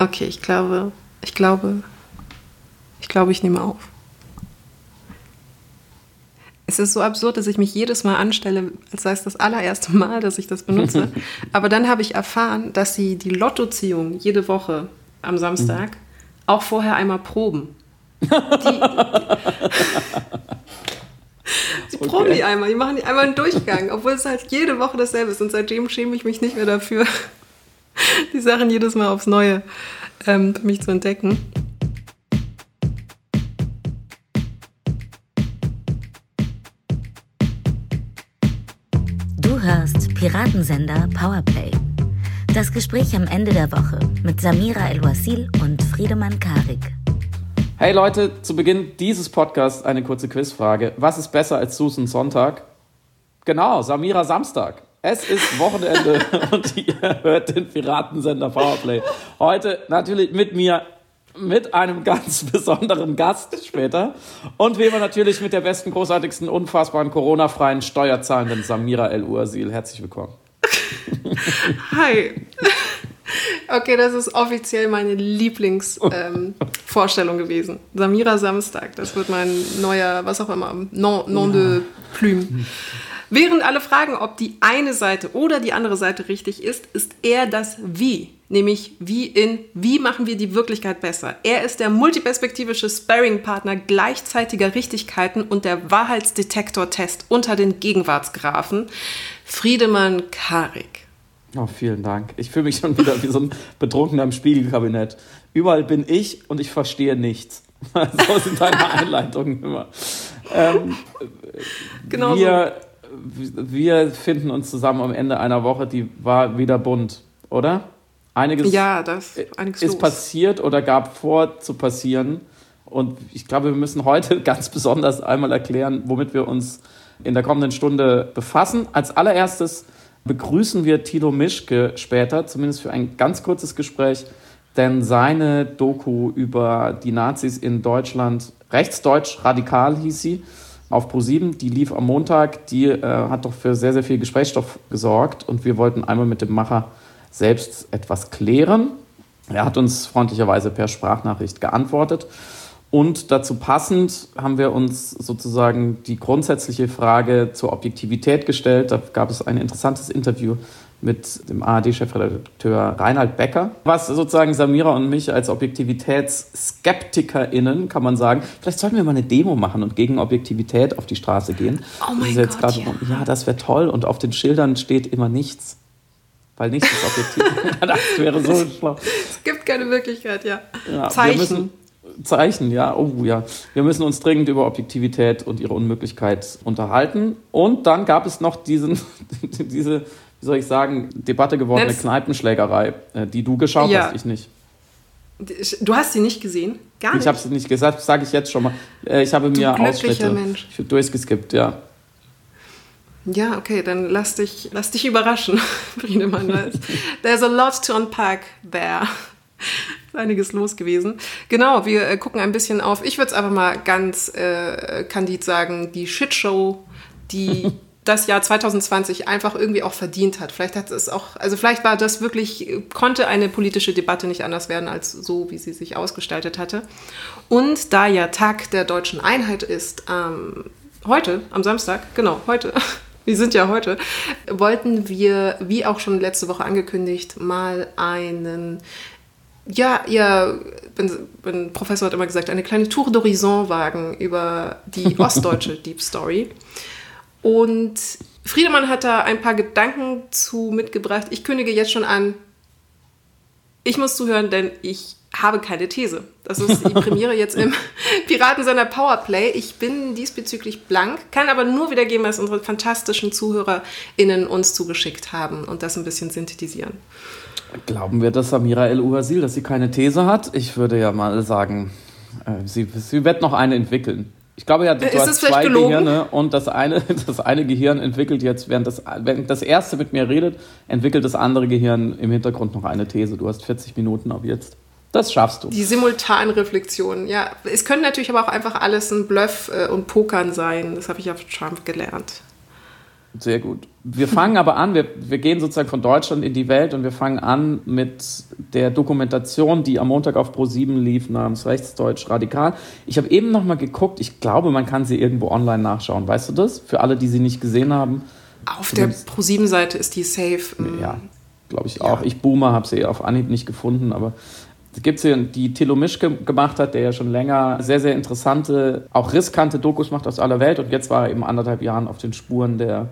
Okay, ich glaube, ich glaube, ich glaube, ich nehme auf. Es ist so absurd, dass ich mich jedes Mal anstelle, als sei es das allererste Mal, dass ich das benutze. Aber dann habe ich erfahren, dass sie die Lottoziehung jede Woche am Samstag mhm. auch vorher einmal proben. Die, die, sie okay. proben die einmal, die machen die einmal einen Durchgang, obwohl es halt jede Woche dasselbe ist. Und seitdem schäme ich mich nicht mehr dafür, die Sachen jedes Mal aufs Neue ähm, für mich zu entdecken. Du hörst Piratensender Powerplay. Das Gespräch am Ende der Woche mit Samira El-Wasil und Friedemann Karik. Hey Leute, zu Beginn dieses Podcasts eine kurze Quizfrage. Was ist besser als Susan Sonntag? Genau, Samira Samstag. Es ist Wochenende und ihr hört den Piratensender Powerplay. Heute natürlich mit mir, mit einem ganz besonderen Gast später und wie immer natürlich mit der besten, großartigsten, unfassbaren, Corona-freien, steuerzahlenden Samira El-Ursil. Herzlich willkommen. Hi. Okay, das ist offiziell meine Lieblingsvorstellung ähm, gewesen. Samira Samstag, das wird mein neuer, was auch immer, Nom, nom de Plume. Während alle fragen, ob die eine Seite oder die andere Seite richtig ist, ist er das Wie. Nämlich wie in Wie machen wir die Wirklichkeit besser. Er ist der multiperspektivische Sparring-Partner gleichzeitiger Richtigkeiten und der Wahrheitsdetektor-Test unter den Gegenwartsgrafen. Friedemann Karik. Oh, vielen Dank. Ich fühle mich schon wieder wie so ein Betrunkener im Spiegelkabinett. Überall bin ich und ich verstehe nichts. so sind deine Einleitungen immer. Ähm, genau wir, so wir finden uns zusammen am Ende einer Woche, die war wieder bunt, oder? Einiges, ja, das, einiges ist los. passiert oder gab vor zu passieren. Und ich glaube, wir müssen heute ganz besonders einmal erklären, womit wir uns in der kommenden Stunde befassen. Als allererstes begrüßen wir Tilo Mischke später, zumindest für ein ganz kurzes Gespräch, denn seine Doku über die Nazis in Deutschland, rechtsdeutsch radikal hieß sie, auf ProSieben, die lief am Montag, die äh, hat doch für sehr, sehr viel Gesprächsstoff gesorgt und wir wollten einmal mit dem Macher selbst etwas klären. Er hat uns freundlicherweise per Sprachnachricht geantwortet. Und dazu passend haben wir uns sozusagen die grundsätzliche Frage zur Objektivität gestellt. Da gab es ein interessantes Interview mit dem ARD-Chefredakteur Reinhard Becker, was sozusagen Samira und mich als ObjektivitätsskeptikerInnen, kann man sagen, vielleicht sollten wir mal eine Demo machen und gegen Objektivität auf die Straße gehen. Oh mein Gott, grad, ja. ja, das wäre toll und auf den Schildern steht immer nichts. Weil nichts ist objektiv. das wäre so schlau. Es gibt keine Wirklichkeit, ja. ja Zeichen. Zeichen, ja, oh ja. Wir müssen uns dringend über Objektivität und ihre Unmöglichkeit unterhalten. Und dann gab es noch diesen, diese wie soll ich sagen, Debatte gewordene Netz Kneipenschlägerei, äh, die du geschaut ja. hast, ich nicht. Du hast sie nicht gesehen? Gar nicht? Ich habe sie nicht gesagt, sage ich jetzt schon mal. Äh, ich habe du mir Ausschnitte Mensch. durchgeskippt, ja. Ja, okay, dann lass dich, lass dich überraschen, Friedemann. There's a lot to unpack there. Ist einiges los gewesen. Genau, wir äh, gucken ein bisschen auf, ich würde es einfach mal ganz äh, kandid sagen, die Shitshow, die das Jahr 2020 einfach irgendwie auch verdient hat. Vielleicht hat es auch, also vielleicht war das wirklich, konnte eine politische Debatte nicht anders werden als so, wie sie sich ausgestaltet hatte. Und da ja Tag der deutschen Einheit ist, ähm, heute, am Samstag, genau, heute, wir sind ja heute, wollten wir, wie auch schon letzte Woche angekündigt, mal einen ja, ja, mein Professor hat immer gesagt, eine kleine Tour d'Horizon wagen über die ostdeutsche Deep Story. Und Friedemann hat da ein paar Gedanken zu mitgebracht. Ich kündige jetzt schon an, ich muss zuhören, denn ich habe keine These. Das ist die Premiere jetzt im Piratensender Powerplay. Ich bin diesbezüglich blank, kann aber nur wiedergeben, was unsere fantastischen ZuhörerInnen uns zugeschickt haben und das ein bisschen synthetisieren. Glauben wir, dass Samira El-Uhasil, dass sie keine These hat? Ich würde ja mal sagen, äh, sie, sie wird noch eine entwickeln. Ich glaube ja, du ist hast zwei gelogen? Gehirne und das eine, das eine Gehirn entwickelt jetzt, während das, während das erste mit mir redet, entwickelt das andere Gehirn im Hintergrund noch eine These. Du hast 40 Minuten ab jetzt. Das schaffst du. Die Simultanreflexion, ja. Es können natürlich aber auch einfach alles ein Bluff äh, und Pokern sein. Das habe ich auf Trump gelernt. Sehr gut. Wir fangen aber an, wir, wir gehen sozusagen von Deutschland in die Welt und wir fangen an mit der Dokumentation, die am Montag auf Pro7 lief, namens Rechtsdeutsch Radikal. Ich habe eben nochmal geguckt, ich glaube, man kann sie irgendwo online nachschauen. Weißt du das? Für alle, die sie nicht gesehen haben. Auf der Pro7-Seite ist die safe. Ja, glaube ich auch. Ja. Ich Boomer habe sie auf Anhieb nicht gefunden, aber es gibt hier, die Thilo Mischke gemacht hat, der ja schon länger sehr, sehr interessante, auch riskante Dokus macht aus aller Welt. Und jetzt war er eben anderthalb Jahren auf den Spuren der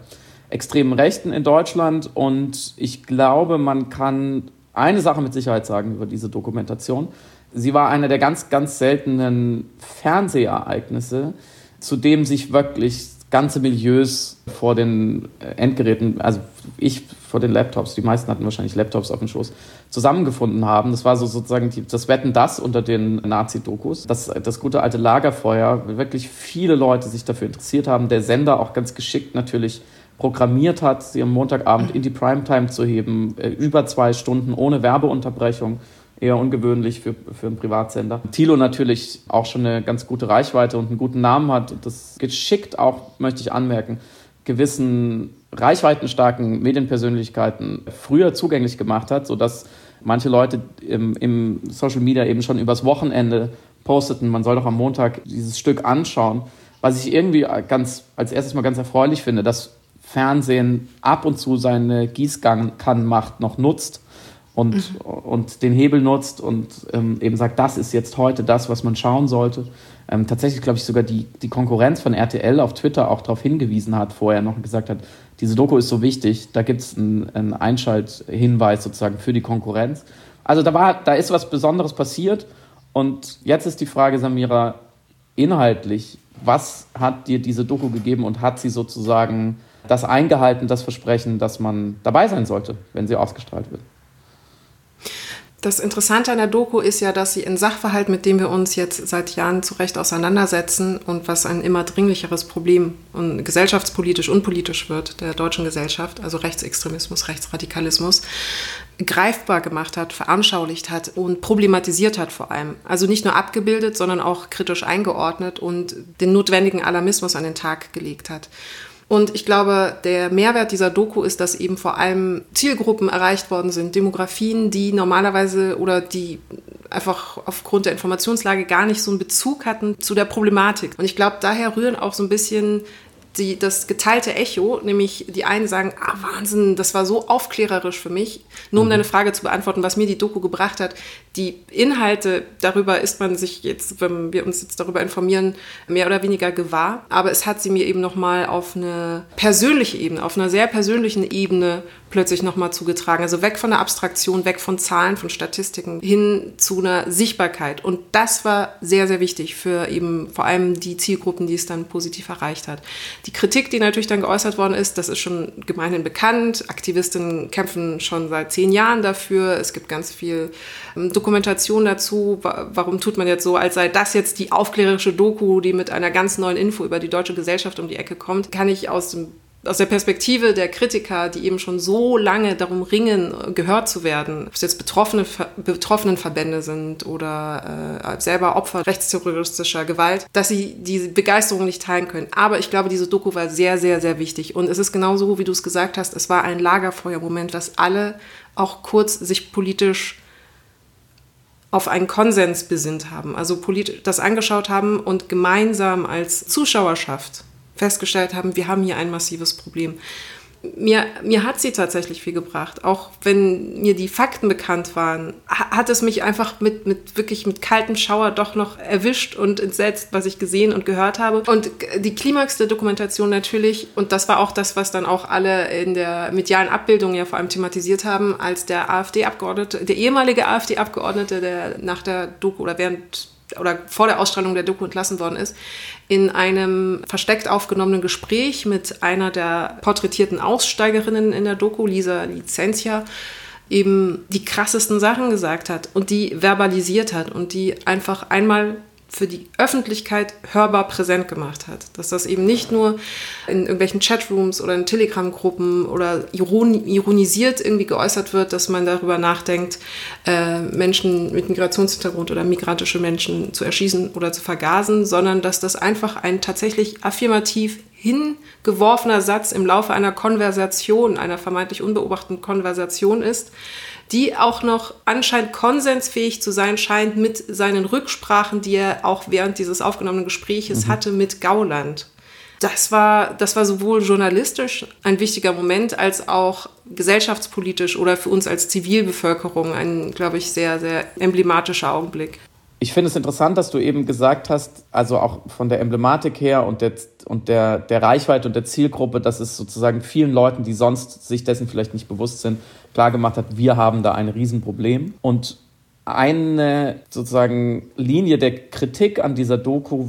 extremen Rechten in Deutschland. Und ich glaube, man kann eine Sache mit Sicherheit sagen über diese Dokumentation. Sie war eine der ganz, ganz seltenen Fernsehereignisse, zu dem sich wirklich ganze Milieus vor den Endgeräten, also ich vor den Laptops, die meisten hatten wahrscheinlich Laptops auf dem Schoß, zusammengefunden haben. Das war so sozusagen die, das Wetten das unter den Nazi-Dokus. Das, das gute alte Lagerfeuer, wirklich viele Leute sich dafür interessiert haben. Der Sender auch ganz geschickt natürlich programmiert hat, sie am Montagabend in die Primetime zu heben, äh, über zwei Stunden ohne Werbeunterbrechung. Eher ungewöhnlich für, für einen Privatsender. Thilo natürlich auch schon eine ganz gute Reichweite und einen guten Namen hat das geschickt auch, möchte ich anmerken, gewissen reichweitenstarken Medienpersönlichkeiten früher zugänglich gemacht hat, sodass manche Leute im, im Social Media eben schon übers Wochenende posteten, man soll doch am Montag dieses Stück anschauen. Was ich irgendwie ganz, als erstes mal ganz erfreulich finde, dass Fernsehen ab und zu seine Gießkannenmacht noch nutzt und, mhm. und den Hebel nutzt und ähm, eben sagt, das ist jetzt heute das, was man schauen sollte ähm, tatsächlich, glaube ich, sogar die, die Konkurrenz von RTL auf Twitter auch darauf hingewiesen hat, vorher noch gesagt hat, diese Doku ist so wichtig, da gibt es einen, einen Einschalthinweis sozusagen für die Konkurrenz. Also da, war, da ist was Besonderes passiert und jetzt ist die Frage, Samira, inhaltlich, was hat dir diese Doku gegeben und hat sie sozusagen das eingehalten, das Versprechen, dass man dabei sein sollte, wenn sie ausgestrahlt wird? Das Interessante an der Doku ist ja, dass sie ein Sachverhalt, mit dem wir uns jetzt seit Jahren zu Recht auseinandersetzen und was ein immer dringlicheres Problem und gesellschaftspolitisch und politisch wird der deutschen Gesellschaft, also Rechtsextremismus, Rechtsradikalismus, greifbar gemacht hat, veranschaulicht hat und problematisiert hat vor allem. Also nicht nur abgebildet, sondern auch kritisch eingeordnet und den notwendigen Alarmismus an den Tag gelegt hat. Und ich glaube, der Mehrwert dieser Doku ist, dass eben vor allem Zielgruppen erreicht worden sind, Demografien, die normalerweise oder die einfach aufgrund der Informationslage gar nicht so einen Bezug hatten zu der Problematik. Und ich glaube, daher rühren auch so ein bisschen die, das geteilte Echo, nämlich die einen sagen, ah Wahnsinn, das war so aufklärerisch für mich. Nur um mhm. deine Frage zu beantworten, was mir die Doku gebracht hat, die Inhalte, darüber ist man sich jetzt, wenn wir uns jetzt darüber informieren, mehr oder weniger gewahr. Aber es hat sie mir eben nochmal auf eine persönliche Ebene, auf einer sehr persönlichen Ebene plötzlich nochmal zugetragen. Also weg von der Abstraktion, weg von Zahlen, von Statistiken, hin zu einer Sichtbarkeit. Und das war sehr, sehr wichtig für eben vor allem die Zielgruppen, die es dann positiv erreicht hat. Die Kritik, die natürlich dann geäußert worden ist, das ist schon gemeinhin bekannt. Aktivistinnen kämpfen schon seit zehn Jahren dafür. Es gibt ganz viel ähm, Dokumentation dazu. Warum tut man jetzt so, als sei das jetzt die aufklärerische Doku, die mit einer ganz neuen Info über die deutsche Gesellschaft um die Ecke kommt? Kann ich aus dem aus der Perspektive der Kritiker, die eben schon so lange darum ringen, gehört zu werden, ob es jetzt betroffene, betroffenen Verbände sind oder äh, selber Opfer rechtsterroristischer Gewalt, dass sie diese Begeisterung nicht teilen können. Aber ich glaube, diese Doku war sehr, sehr, sehr wichtig. Und es ist genauso, wie du es gesagt hast, es war ein Lagerfeuermoment, dass alle auch kurz sich politisch auf einen Konsens besinnt haben, also politisch das angeschaut haben und gemeinsam als Zuschauerschaft festgestellt haben, wir haben hier ein massives Problem. Mir, mir hat sie tatsächlich viel gebracht. Auch wenn mir die Fakten bekannt waren, hat es mich einfach mit, mit wirklich mit kaltem Schauer doch noch erwischt und entsetzt, was ich gesehen und gehört habe. Und die Klimax der Dokumentation natürlich, und das war auch das, was dann auch alle in der medialen Abbildung ja vor allem thematisiert haben, als der AfD-Abgeordnete, der ehemalige AfD-Abgeordnete, der nach der Doku oder während oder vor der Ausstrahlung der Doku entlassen worden ist, in einem versteckt aufgenommenen Gespräch mit einer der porträtierten Aussteigerinnen in der Doku, Lisa Licentia, eben die krassesten Sachen gesagt hat und die verbalisiert hat und die einfach einmal für die Öffentlichkeit hörbar präsent gemacht hat. Dass das eben nicht nur in irgendwelchen Chatrooms oder in Telegram-Gruppen oder ironisiert irgendwie geäußert wird, dass man darüber nachdenkt, äh, Menschen mit Migrationshintergrund oder migrantische Menschen zu erschießen oder zu vergasen, sondern dass das einfach ein tatsächlich affirmativ hingeworfener Satz im Laufe einer Konversation, einer vermeintlich unbeobachteten Konversation ist, die auch noch anscheinend konsensfähig zu sein scheint mit seinen Rücksprachen, die er auch während dieses aufgenommenen Gespräches mhm. hatte mit Gauland. Das war, das war sowohl journalistisch ein wichtiger Moment als auch gesellschaftspolitisch oder für uns als Zivilbevölkerung ein, glaube ich, sehr, sehr emblematischer Augenblick. Ich finde es interessant, dass du eben gesagt hast, also auch von der Emblematik her und der, und der, der Reichweite und der Zielgruppe, dass es sozusagen vielen Leuten, die sonst sich dessen vielleicht nicht bewusst sind, klargemacht hat, wir haben da ein Riesenproblem. Und eine sozusagen Linie der Kritik an dieser Doku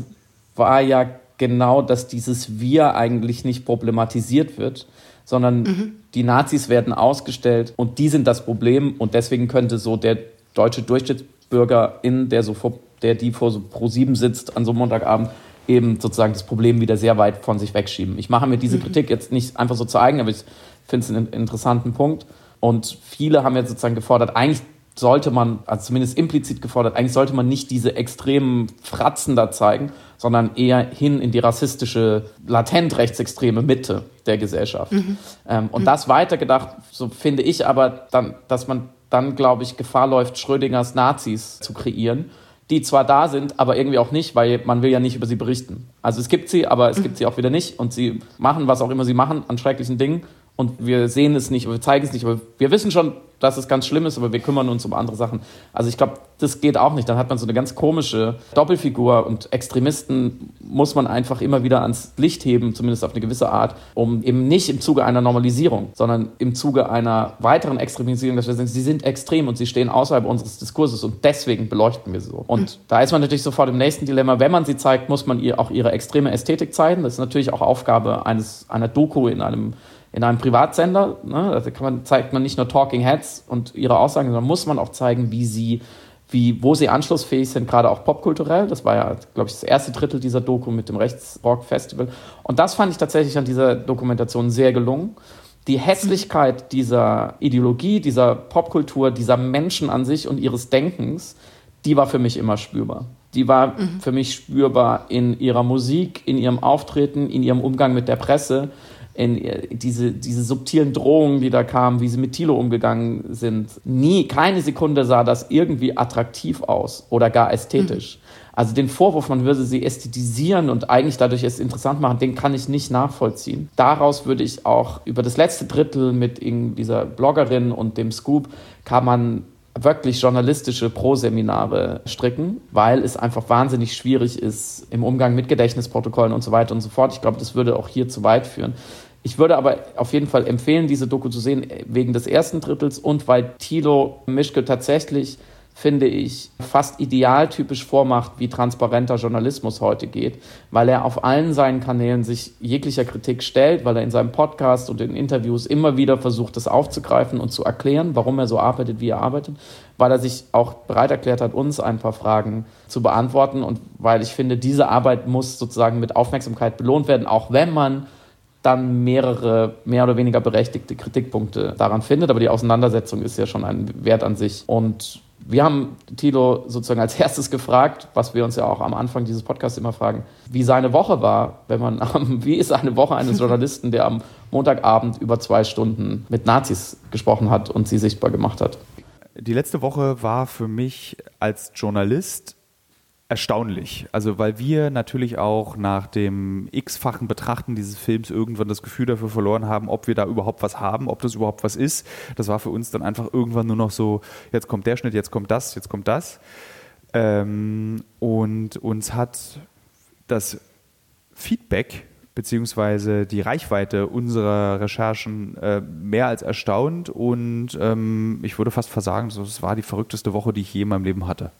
war ja genau, dass dieses Wir eigentlich nicht problematisiert wird, sondern mhm. die Nazis werden ausgestellt und die sind das Problem und deswegen könnte so der deutsche Durchschnittsbürger in der so vor, der die vor so Pro 7 sitzt an so einem Montagabend eben sozusagen das Problem wieder sehr weit von sich wegschieben. Ich mache mir diese mhm. Kritik jetzt nicht einfach so zu eigen, aber ich finde es einen interessanten Punkt. Und viele haben jetzt sozusagen gefordert, eigentlich sollte man, also zumindest implizit gefordert, eigentlich sollte man nicht diese extremen Fratzen da zeigen, sondern eher hin in die rassistische, latent rechtsextreme Mitte der Gesellschaft. Mhm. Ähm, und mhm. das weitergedacht, so finde ich aber, dann, dass man dann, glaube ich, Gefahr läuft, Schrödingers Nazis zu kreieren, die zwar da sind, aber irgendwie auch nicht, weil man will ja nicht über sie berichten. Also es gibt sie, aber es gibt sie auch wieder nicht und sie machen, was auch immer sie machen, an schrecklichen Dingen und wir sehen es nicht, wir zeigen es nicht, aber wir wissen schon, dass es ganz schlimm ist, aber wir kümmern uns um andere Sachen. Also ich glaube, das geht auch nicht. Dann hat man so eine ganz komische Doppelfigur und Extremisten muss man einfach immer wieder ans Licht heben, zumindest auf eine gewisse Art, um eben nicht im Zuge einer Normalisierung, sondern im Zuge einer weiteren Extremisierung, dass wir sagen, sie sind extrem und sie stehen außerhalb unseres Diskurses und deswegen beleuchten wir sie so. Und da ist man natürlich sofort im nächsten Dilemma. Wenn man sie zeigt, muss man ihr auch ihre extreme Ästhetik zeigen. Das ist natürlich auch Aufgabe eines, einer Doku in einem in einem Privatsender, ne, da man, zeigt man nicht nur Talking Heads und ihre Aussagen, sondern muss man auch zeigen, wie sie, wie, wo sie anschlussfähig sind, gerade auch popkulturell. Das war ja, glaube ich, das erste Drittel dieser Doku mit dem Rechtsrock-Festival. Und das fand ich tatsächlich an dieser Dokumentation sehr gelungen. Die Hässlichkeit dieser Ideologie, dieser Popkultur, dieser Menschen an sich und ihres Denkens, die war für mich immer spürbar. Die war mhm. für mich spürbar in ihrer Musik, in ihrem Auftreten, in ihrem Umgang mit der Presse in diese, diese subtilen Drohungen, die da kamen, wie sie mit Thilo umgegangen sind. Nie, keine Sekunde sah das irgendwie attraktiv aus oder gar ästhetisch. Mhm. Also den Vorwurf, man würde sie ästhetisieren und eigentlich dadurch es interessant machen, den kann ich nicht nachvollziehen. Daraus würde ich auch über das letzte Drittel mit dieser Bloggerin und dem Scoop kann man wirklich journalistische Pro-Seminare stricken, weil es einfach wahnsinnig schwierig ist im Umgang mit Gedächtnisprotokollen und so weiter und so fort. Ich glaube, das würde auch hier zu weit führen. Ich würde aber auf jeden Fall empfehlen, diese Doku zu sehen, wegen des ersten Drittels und weil Thilo Mischke tatsächlich, finde ich, fast idealtypisch vormacht, wie transparenter Journalismus heute geht, weil er auf allen seinen Kanälen sich jeglicher Kritik stellt, weil er in seinem Podcast und in Interviews immer wieder versucht, das aufzugreifen und zu erklären, warum er so arbeitet, wie er arbeitet, weil er sich auch bereit erklärt hat, uns ein paar Fragen zu beantworten und weil ich finde, diese Arbeit muss sozusagen mit Aufmerksamkeit belohnt werden, auch wenn man dann mehrere mehr oder weniger berechtigte Kritikpunkte daran findet. Aber die Auseinandersetzung ist ja schon ein Wert an sich. Und wir haben Tilo sozusagen als erstes gefragt, was wir uns ja auch am Anfang dieses Podcasts immer fragen, wie seine Woche war, wenn man, wie ist eine Woche eines Journalisten, der am Montagabend über zwei Stunden mit Nazis gesprochen hat und sie sichtbar gemacht hat. Die letzte Woche war für mich als Journalist erstaunlich. Also weil wir natürlich auch nach dem x-fachen Betrachten dieses Films irgendwann das Gefühl dafür verloren haben, ob wir da überhaupt was haben, ob das überhaupt was ist. Das war für uns dann einfach irgendwann nur noch so, jetzt kommt der Schnitt, jetzt kommt das, jetzt kommt das. Ähm, und uns hat das Feedback beziehungsweise die Reichweite unserer Recherchen äh, mehr als erstaunt und ähm, ich würde fast versagen, das war die verrückteste Woche, die ich je in meinem Leben hatte.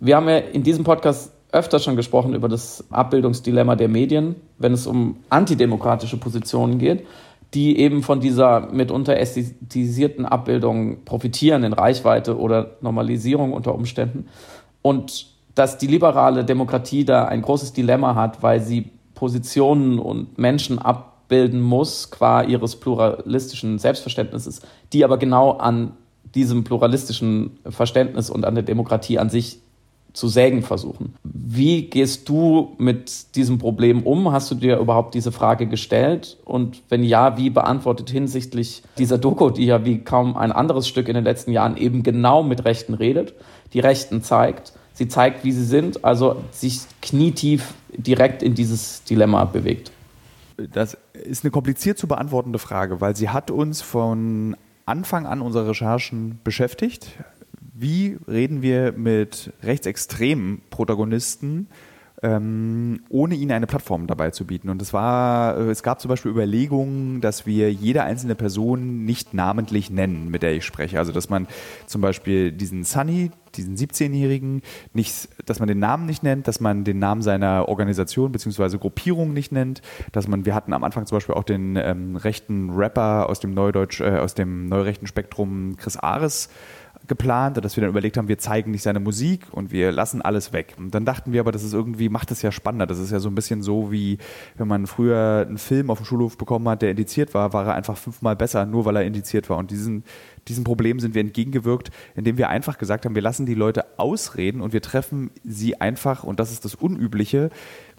Wir haben ja in diesem Podcast öfter schon gesprochen über das Abbildungsdilemma der Medien, wenn es um antidemokratische Positionen geht, die eben von dieser mitunter ästhetisierten Abbildung profitieren in Reichweite oder Normalisierung unter Umständen. Und dass die liberale Demokratie da ein großes Dilemma hat, weil sie Positionen und Menschen abbilden muss, qua ihres pluralistischen Selbstverständnisses, die aber genau an diesem pluralistischen Verständnis und an der Demokratie an sich zu sägen versuchen. Wie gehst du mit diesem Problem um? Hast du dir überhaupt diese Frage gestellt? Und wenn ja, wie beantwortet hinsichtlich dieser Doku, die ja wie kaum ein anderes Stück in den letzten Jahren eben genau mit Rechten redet, die Rechten zeigt, sie zeigt, wie sie sind, also sich knietief direkt in dieses Dilemma bewegt? Das ist eine kompliziert zu beantwortende Frage, weil sie hat uns von Anfang an unserer Recherchen beschäftigt. Wie reden wir mit rechtsextremen Protagonisten, ähm, ohne ihnen eine Plattform dabei zu bieten? Und es war, äh, es gab zum Beispiel Überlegungen, dass wir jede einzelne Person nicht namentlich nennen, mit der ich spreche. Also dass man zum Beispiel diesen Sunny, diesen 17-Jährigen, nicht, dass man den Namen nicht nennt, dass man den Namen seiner Organisation bzw. Gruppierung nicht nennt, dass man, wir hatten am Anfang zum Beispiel auch den ähm, rechten Rapper aus dem Neudeutsch, äh, aus dem neurechten Spektrum Chris Ares geplant, dass wir dann überlegt haben, wir zeigen nicht seine Musik und wir lassen alles weg. Und dann dachten wir aber, das ist irgendwie, macht es ja spannender. Das ist ja so ein bisschen so, wie wenn man früher einen Film auf dem Schulhof bekommen hat, der indiziert war, war er einfach fünfmal besser, nur weil er indiziert war. Und diesen, diesem Problem sind wir entgegengewirkt, indem wir einfach gesagt haben, wir lassen die Leute ausreden und wir treffen sie einfach, und das ist das Unübliche,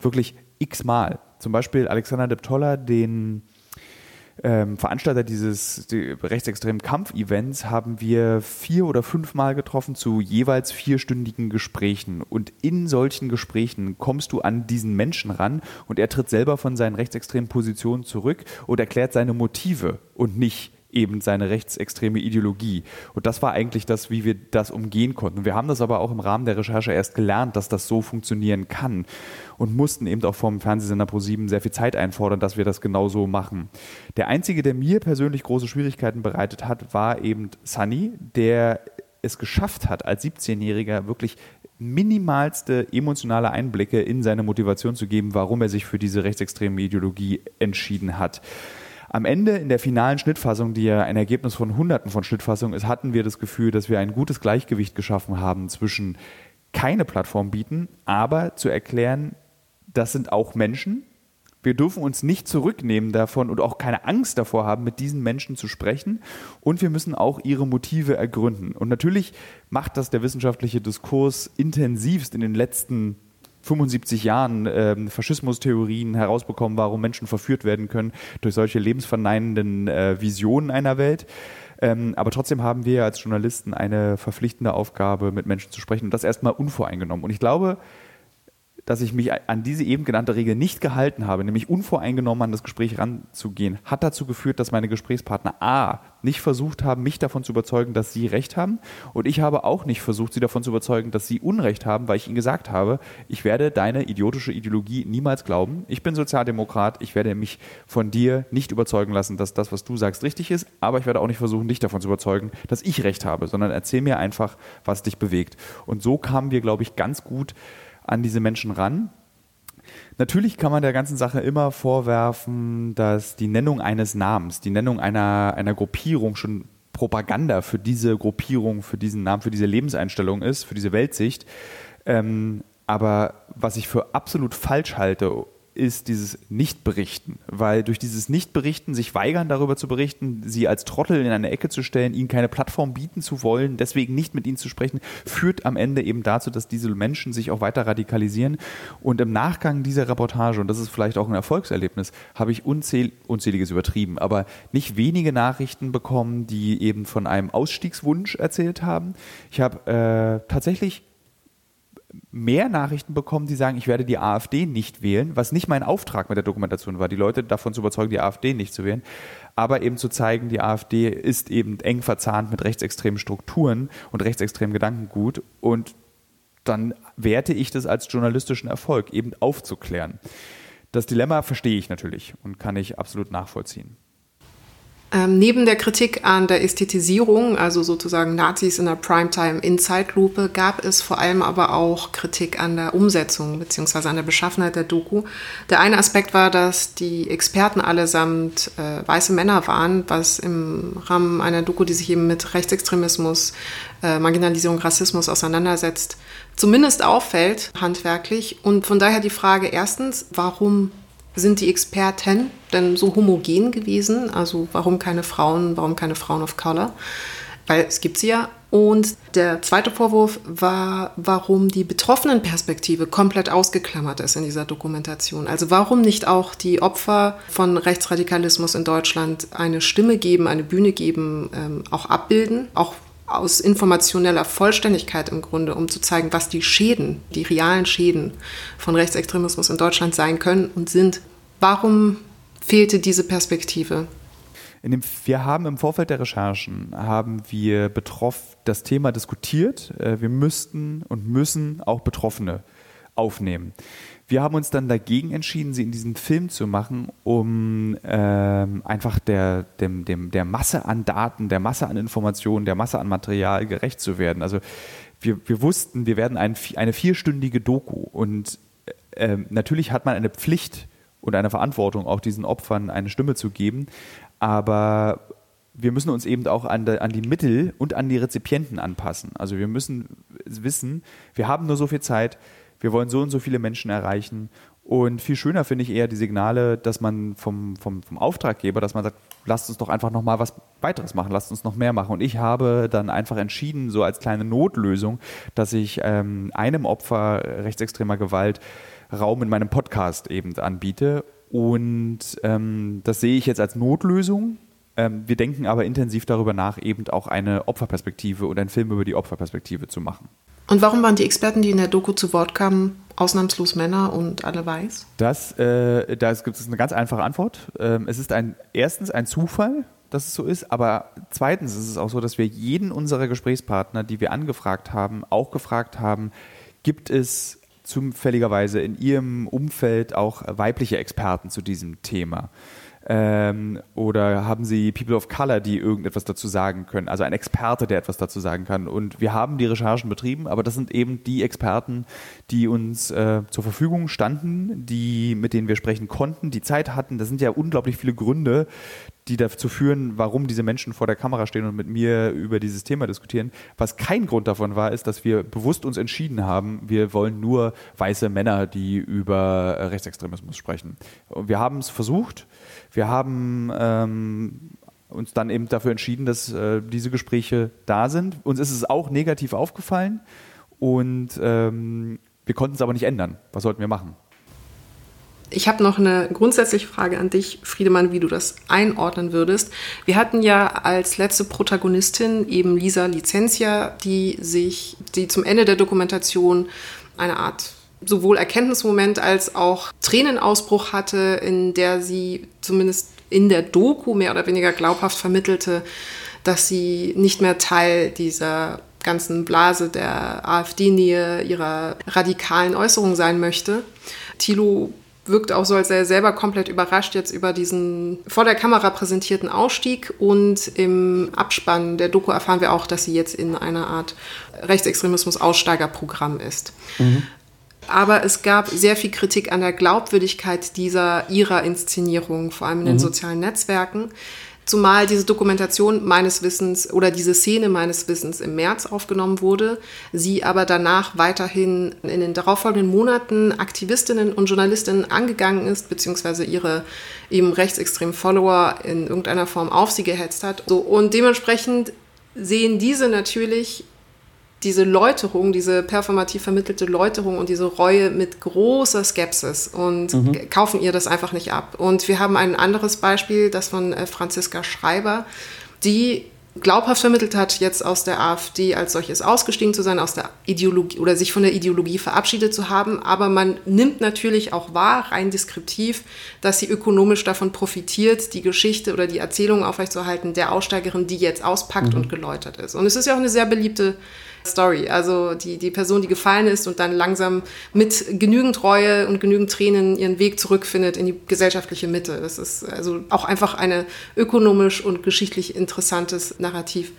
wirklich x-mal. Zum Beispiel Alexander Deptolla, den ähm, Veranstalter dieses die rechtsextremen Kampfevents haben wir vier oder fünfmal getroffen zu jeweils vierstündigen Gesprächen. Und in solchen Gesprächen kommst du an diesen Menschen ran und er tritt selber von seinen rechtsextremen Positionen zurück und erklärt seine Motive und nicht eben seine rechtsextreme Ideologie. Und das war eigentlich das, wie wir das umgehen konnten. Wir haben das aber auch im Rahmen der Recherche erst gelernt, dass das so funktionieren kann und mussten eben auch vom Fernsehsender Pro7 sehr viel Zeit einfordern, dass wir das genauso machen. Der einzige, der mir persönlich große Schwierigkeiten bereitet hat, war eben Sunny, der es geschafft hat, als 17-Jähriger wirklich minimalste emotionale Einblicke in seine Motivation zu geben, warum er sich für diese rechtsextreme Ideologie entschieden hat. Am Ende in der finalen Schnittfassung, die ja ein Ergebnis von Hunderten von Schnittfassungen ist, hatten wir das Gefühl, dass wir ein gutes Gleichgewicht geschaffen haben zwischen keine Plattform bieten, aber zu erklären, das sind auch Menschen. Wir dürfen uns nicht zurücknehmen davon und auch keine Angst davor haben, mit diesen Menschen zu sprechen. Und wir müssen auch ihre Motive ergründen. Und natürlich macht das der wissenschaftliche Diskurs intensivst in den letzten 75 Jahren ähm, Faschismustheorien herausbekommen, warum Menschen verführt werden können durch solche lebensverneinenden äh, Visionen einer Welt. Ähm, aber trotzdem haben wir als Journalisten eine verpflichtende Aufgabe, mit Menschen zu sprechen und das erstmal unvoreingenommen. Und ich glaube, dass ich mich an diese eben genannte Regel nicht gehalten habe, nämlich unvoreingenommen an das Gespräch ranzugehen, hat dazu geführt, dass meine Gesprächspartner A nicht versucht haben, mich davon zu überzeugen, dass sie Recht haben und ich habe auch nicht versucht, sie davon zu überzeugen, dass sie Unrecht haben, weil ich ihnen gesagt habe, ich werde deine idiotische Ideologie niemals glauben. Ich bin Sozialdemokrat, ich werde mich von dir nicht überzeugen lassen, dass das, was du sagst, richtig ist, aber ich werde auch nicht versuchen, dich davon zu überzeugen, dass ich Recht habe, sondern erzähl mir einfach, was dich bewegt. Und so kamen wir, glaube ich, ganz gut an diese Menschen ran. Natürlich kann man der ganzen Sache immer vorwerfen, dass die Nennung eines Namens, die Nennung einer, einer Gruppierung schon Propaganda für diese Gruppierung, für diesen Namen, für diese Lebenseinstellung ist, für diese Weltsicht. Ähm, aber was ich für absolut falsch halte ist dieses Nichtberichten, weil durch dieses Nichtberichten, sich weigern darüber zu berichten, sie als Trottel in eine Ecke zu stellen, ihnen keine Plattform bieten zu wollen, deswegen nicht mit ihnen zu sprechen, führt am Ende eben dazu, dass diese Menschen sich auch weiter radikalisieren. Und im Nachgang dieser Reportage, und das ist vielleicht auch ein Erfolgserlebnis, habe ich unzähl unzähliges übertrieben, aber nicht wenige Nachrichten bekommen, die eben von einem Ausstiegswunsch erzählt haben. Ich habe äh, tatsächlich mehr Nachrichten bekommen, die sagen, ich werde die AfD nicht wählen, was nicht mein Auftrag mit der Dokumentation war, die Leute davon zu überzeugen, die AfD nicht zu wählen, aber eben zu zeigen, die AfD ist eben eng verzahnt mit rechtsextremen Strukturen und rechtsextremen Gedankengut und dann werte ich das als journalistischen Erfolg, eben aufzuklären. Das Dilemma verstehe ich natürlich und kann ich absolut nachvollziehen. Ähm, neben der Kritik an der Ästhetisierung, also sozusagen Nazis in der Primetime in Zeitlupe, gab es vor allem aber auch Kritik an der Umsetzung bzw. an der Beschaffenheit der Doku. Der eine Aspekt war, dass die Experten allesamt äh, weiße Männer waren, was im Rahmen einer Doku, die sich eben mit Rechtsextremismus, äh, Marginalisierung, Rassismus auseinandersetzt, zumindest auffällt, handwerklich. Und von daher die Frage erstens, warum sind die Experten denn so homogen gewesen? Also warum keine Frauen, warum keine Frauen of Color? Weil es gibt sie ja. Und der zweite Vorwurf war, warum die Betroffenenperspektive komplett ausgeklammert ist in dieser Dokumentation. Also warum nicht auch die Opfer von Rechtsradikalismus in Deutschland eine Stimme geben, eine Bühne geben, ähm, auch abbilden, auch aus informationeller Vollständigkeit im Grunde, um zu zeigen, was die Schäden, die realen Schäden von Rechtsextremismus in Deutschland sein können und sind. Warum fehlte diese Perspektive? Dem, wir haben im Vorfeld der Recherchen haben wir betroff das Thema diskutiert. Äh, wir müssten und müssen auch Betroffene aufnehmen. Wir haben uns dann dagegen entschieden, sie in diesem Film zu machen, um ähm, einfach der, dem, dem, der Masse an Daten, der Masse an Informationen, der Masse an Material gerecht zu werden. Also wir, wir wussten, wir werden ein, eine vierstündige Doku und äh, natürlich hat man eine Pflicht und eine Verantwortung, auch diesen Opfern eine Stimme zu geben, aber wir müssen uns eben auch an, de, an, die Mittel und an die Rezipienten anpassen. Also wir müssen wissen, wir haben nur so viel Zeit, wir wollen so und so viele Menschen erreichen. Und viel schöner finde ich eher die Signale, dass man vom, vom, vom Auftraggeber, dass man sagt, lasst uns doch einfach nochmal was weiteres machen, lasst uns noch mehr machen. Und ich habe dann einfach entschieden, so als kleine Notlösung, dass ich ähm, einem Opfer rechtsextremer Gewalt Raum in meinem Podcast eben anbiete. Und ähm, das sehe ich jetzt als Notlösung. Ähm, wir denken aber intensiv darüber nach, eben auch eine Opferperspektive und einen Film über die Opferperspektive zu machen. Und warum waren die Experten, die in der Doku zu Wort kamen, ausnahmslos Männer und alle weiß? Das, äh, da gibt es eine ganz einfache Antwort. Ähm, es ist ein, erstens ein Zufall, dass es so ist, aber zweitens ist es auch so, dass wir jeden unserer Gesprächspartner, die wir angefragt haben, auch gefragt haben, gibt es zufälligerweise in ihrem Umfeld auch weibliche Experten zu diesem Thema? Ähm, oder haben Sie People of Color, die irgendetwas dazu sagen können? Also ein Experte, der etwas dazu sagen kann. Und wir haben die Recherchen betrieben, aber das sind eben die Experten, die uns äh, zur Verfügung standen, die, mit denen wir sprechen konnten, die Zeit hatten. Das sind ja unglaublich viele Gründe, die dazu führen, warum diese Menschen vor der Kamera stehen und mit mir über dieses Thema diskutieren. Was kein Grund davon war, ist, dass wir bewusst uns entschieden haben, wir wollen nur weiße Männer, die über Rechtsextremismus sprechen. Wir haben es versucht. Wir haben ähm, uns dann eben dafür entschieden, dass äh, diese Gespräche da sind. Uns ist es auch negativ aufgefallen und ähm, wir konnten es aber nicht ändern. Was sollten wir machen? Ich habe noch eine grundsätzliche Frage an dich, Friedemann, wie du das einordnen würdest. Wir hatten ja als letzte Protagonistin eben Lisa Licentia, die sich, die zum Ende der Dokumentation eine Art sowohl Erkenntnismoment als auch Tränenausbruch hatte, in der sie zumindest in der Doku mehr oder weniger glaubhaft vermittelte, dass sie nicht mehr Teil dieser ganzen Blase der AfD-Nähe, ihrer radikalen Äußerungen sein möchte. Thilo wirkt auch so, als sei er selber komplett überrascht jetzt über diesen vor der Kamera präsentierten Ausstieg. Und im Abspann der Doku erfahren wir auch, dass sie jetzt in einer Art Rechtsextremismus-Aussteigerprogramm ist. Mhm. Aber es gab sehr viel Kritik an der Glaubwürdigkeit dieser ihrer Inszenierung, vor allem in den mhm. sozialen Netzwerken. Zumal diese Dokumentation meines Wissens oder diese Szene meines Wissens im März aufgenommen wurde, sie aber danach weiterhin in den darauffolgenden Monaten Aktivistinnen und Journalistinnen angegangen ist, beziehungsweise ihre eben rechtsextremen Follower in irgendeiner Form auf sie gehetzt hat. So, und dementsprechend sehen diese natürlich diese Läuterung, diese performativ vermittelte Läuterung und diese Reue mit großer Skepsis und mhm. kaufen ihr das einfach nicht ab. Und wir haben ein anderes Beispiel, das von äh, Franziska Schreiber, die glaubhaft vermittelt hat, jetzt aus der AfD als solches ausgestiegen zu sein, aus der Ideologie oder sich von der Ideologie verabschiedet zu haben. Aber man nimmt natürlich auch wahr, rein deskriptiv, dass sie ökonomisch davon profitiert, die Geschichte oder die Erzählung aufrechtzuerhalten der Aussteigerin, die jetzt auspackt mhm. und geläutert ist. Und es ist ja auch eine sehr beliebte Story. Also die, die Person, die gefallen ist und dann langsam mit genügend Reue und genügend Tränen ihren Weg zurückfindet in die gesellschaftliche Mitte. Das ist also auch einfach ein ökonomisch und geschichtlich interessantes Narrativ.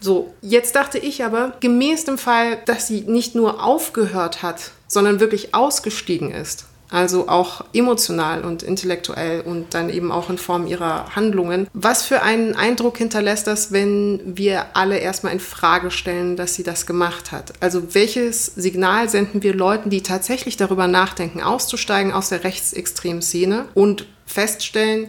So, jetzt dachte ich aber, gemäß dem Fall, dass sie nicht nur aufgehört hat, sondern wirklich ausgestiegen ist also auch emotional und intellektuell und dann eben auch in Form ihrer Handlungen. Was für einen Eindruck hinterlässt das, wenn wir alle erstmal in Frage stellen, dass sie das gemacht hat? Also welches Signal senden wir Leuten, die tatsächlich darüber nachdenken, auszusteigen aus der rechtsextremen Szene und feststellen,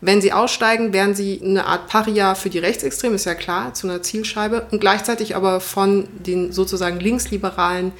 Wenn sie aussteigen, wären sie eine Art Paria für die Rechtsextremen, ist ja klar, zu einer Zielscheibe und gleichzeitig aber von den sozusagen Linksliberalen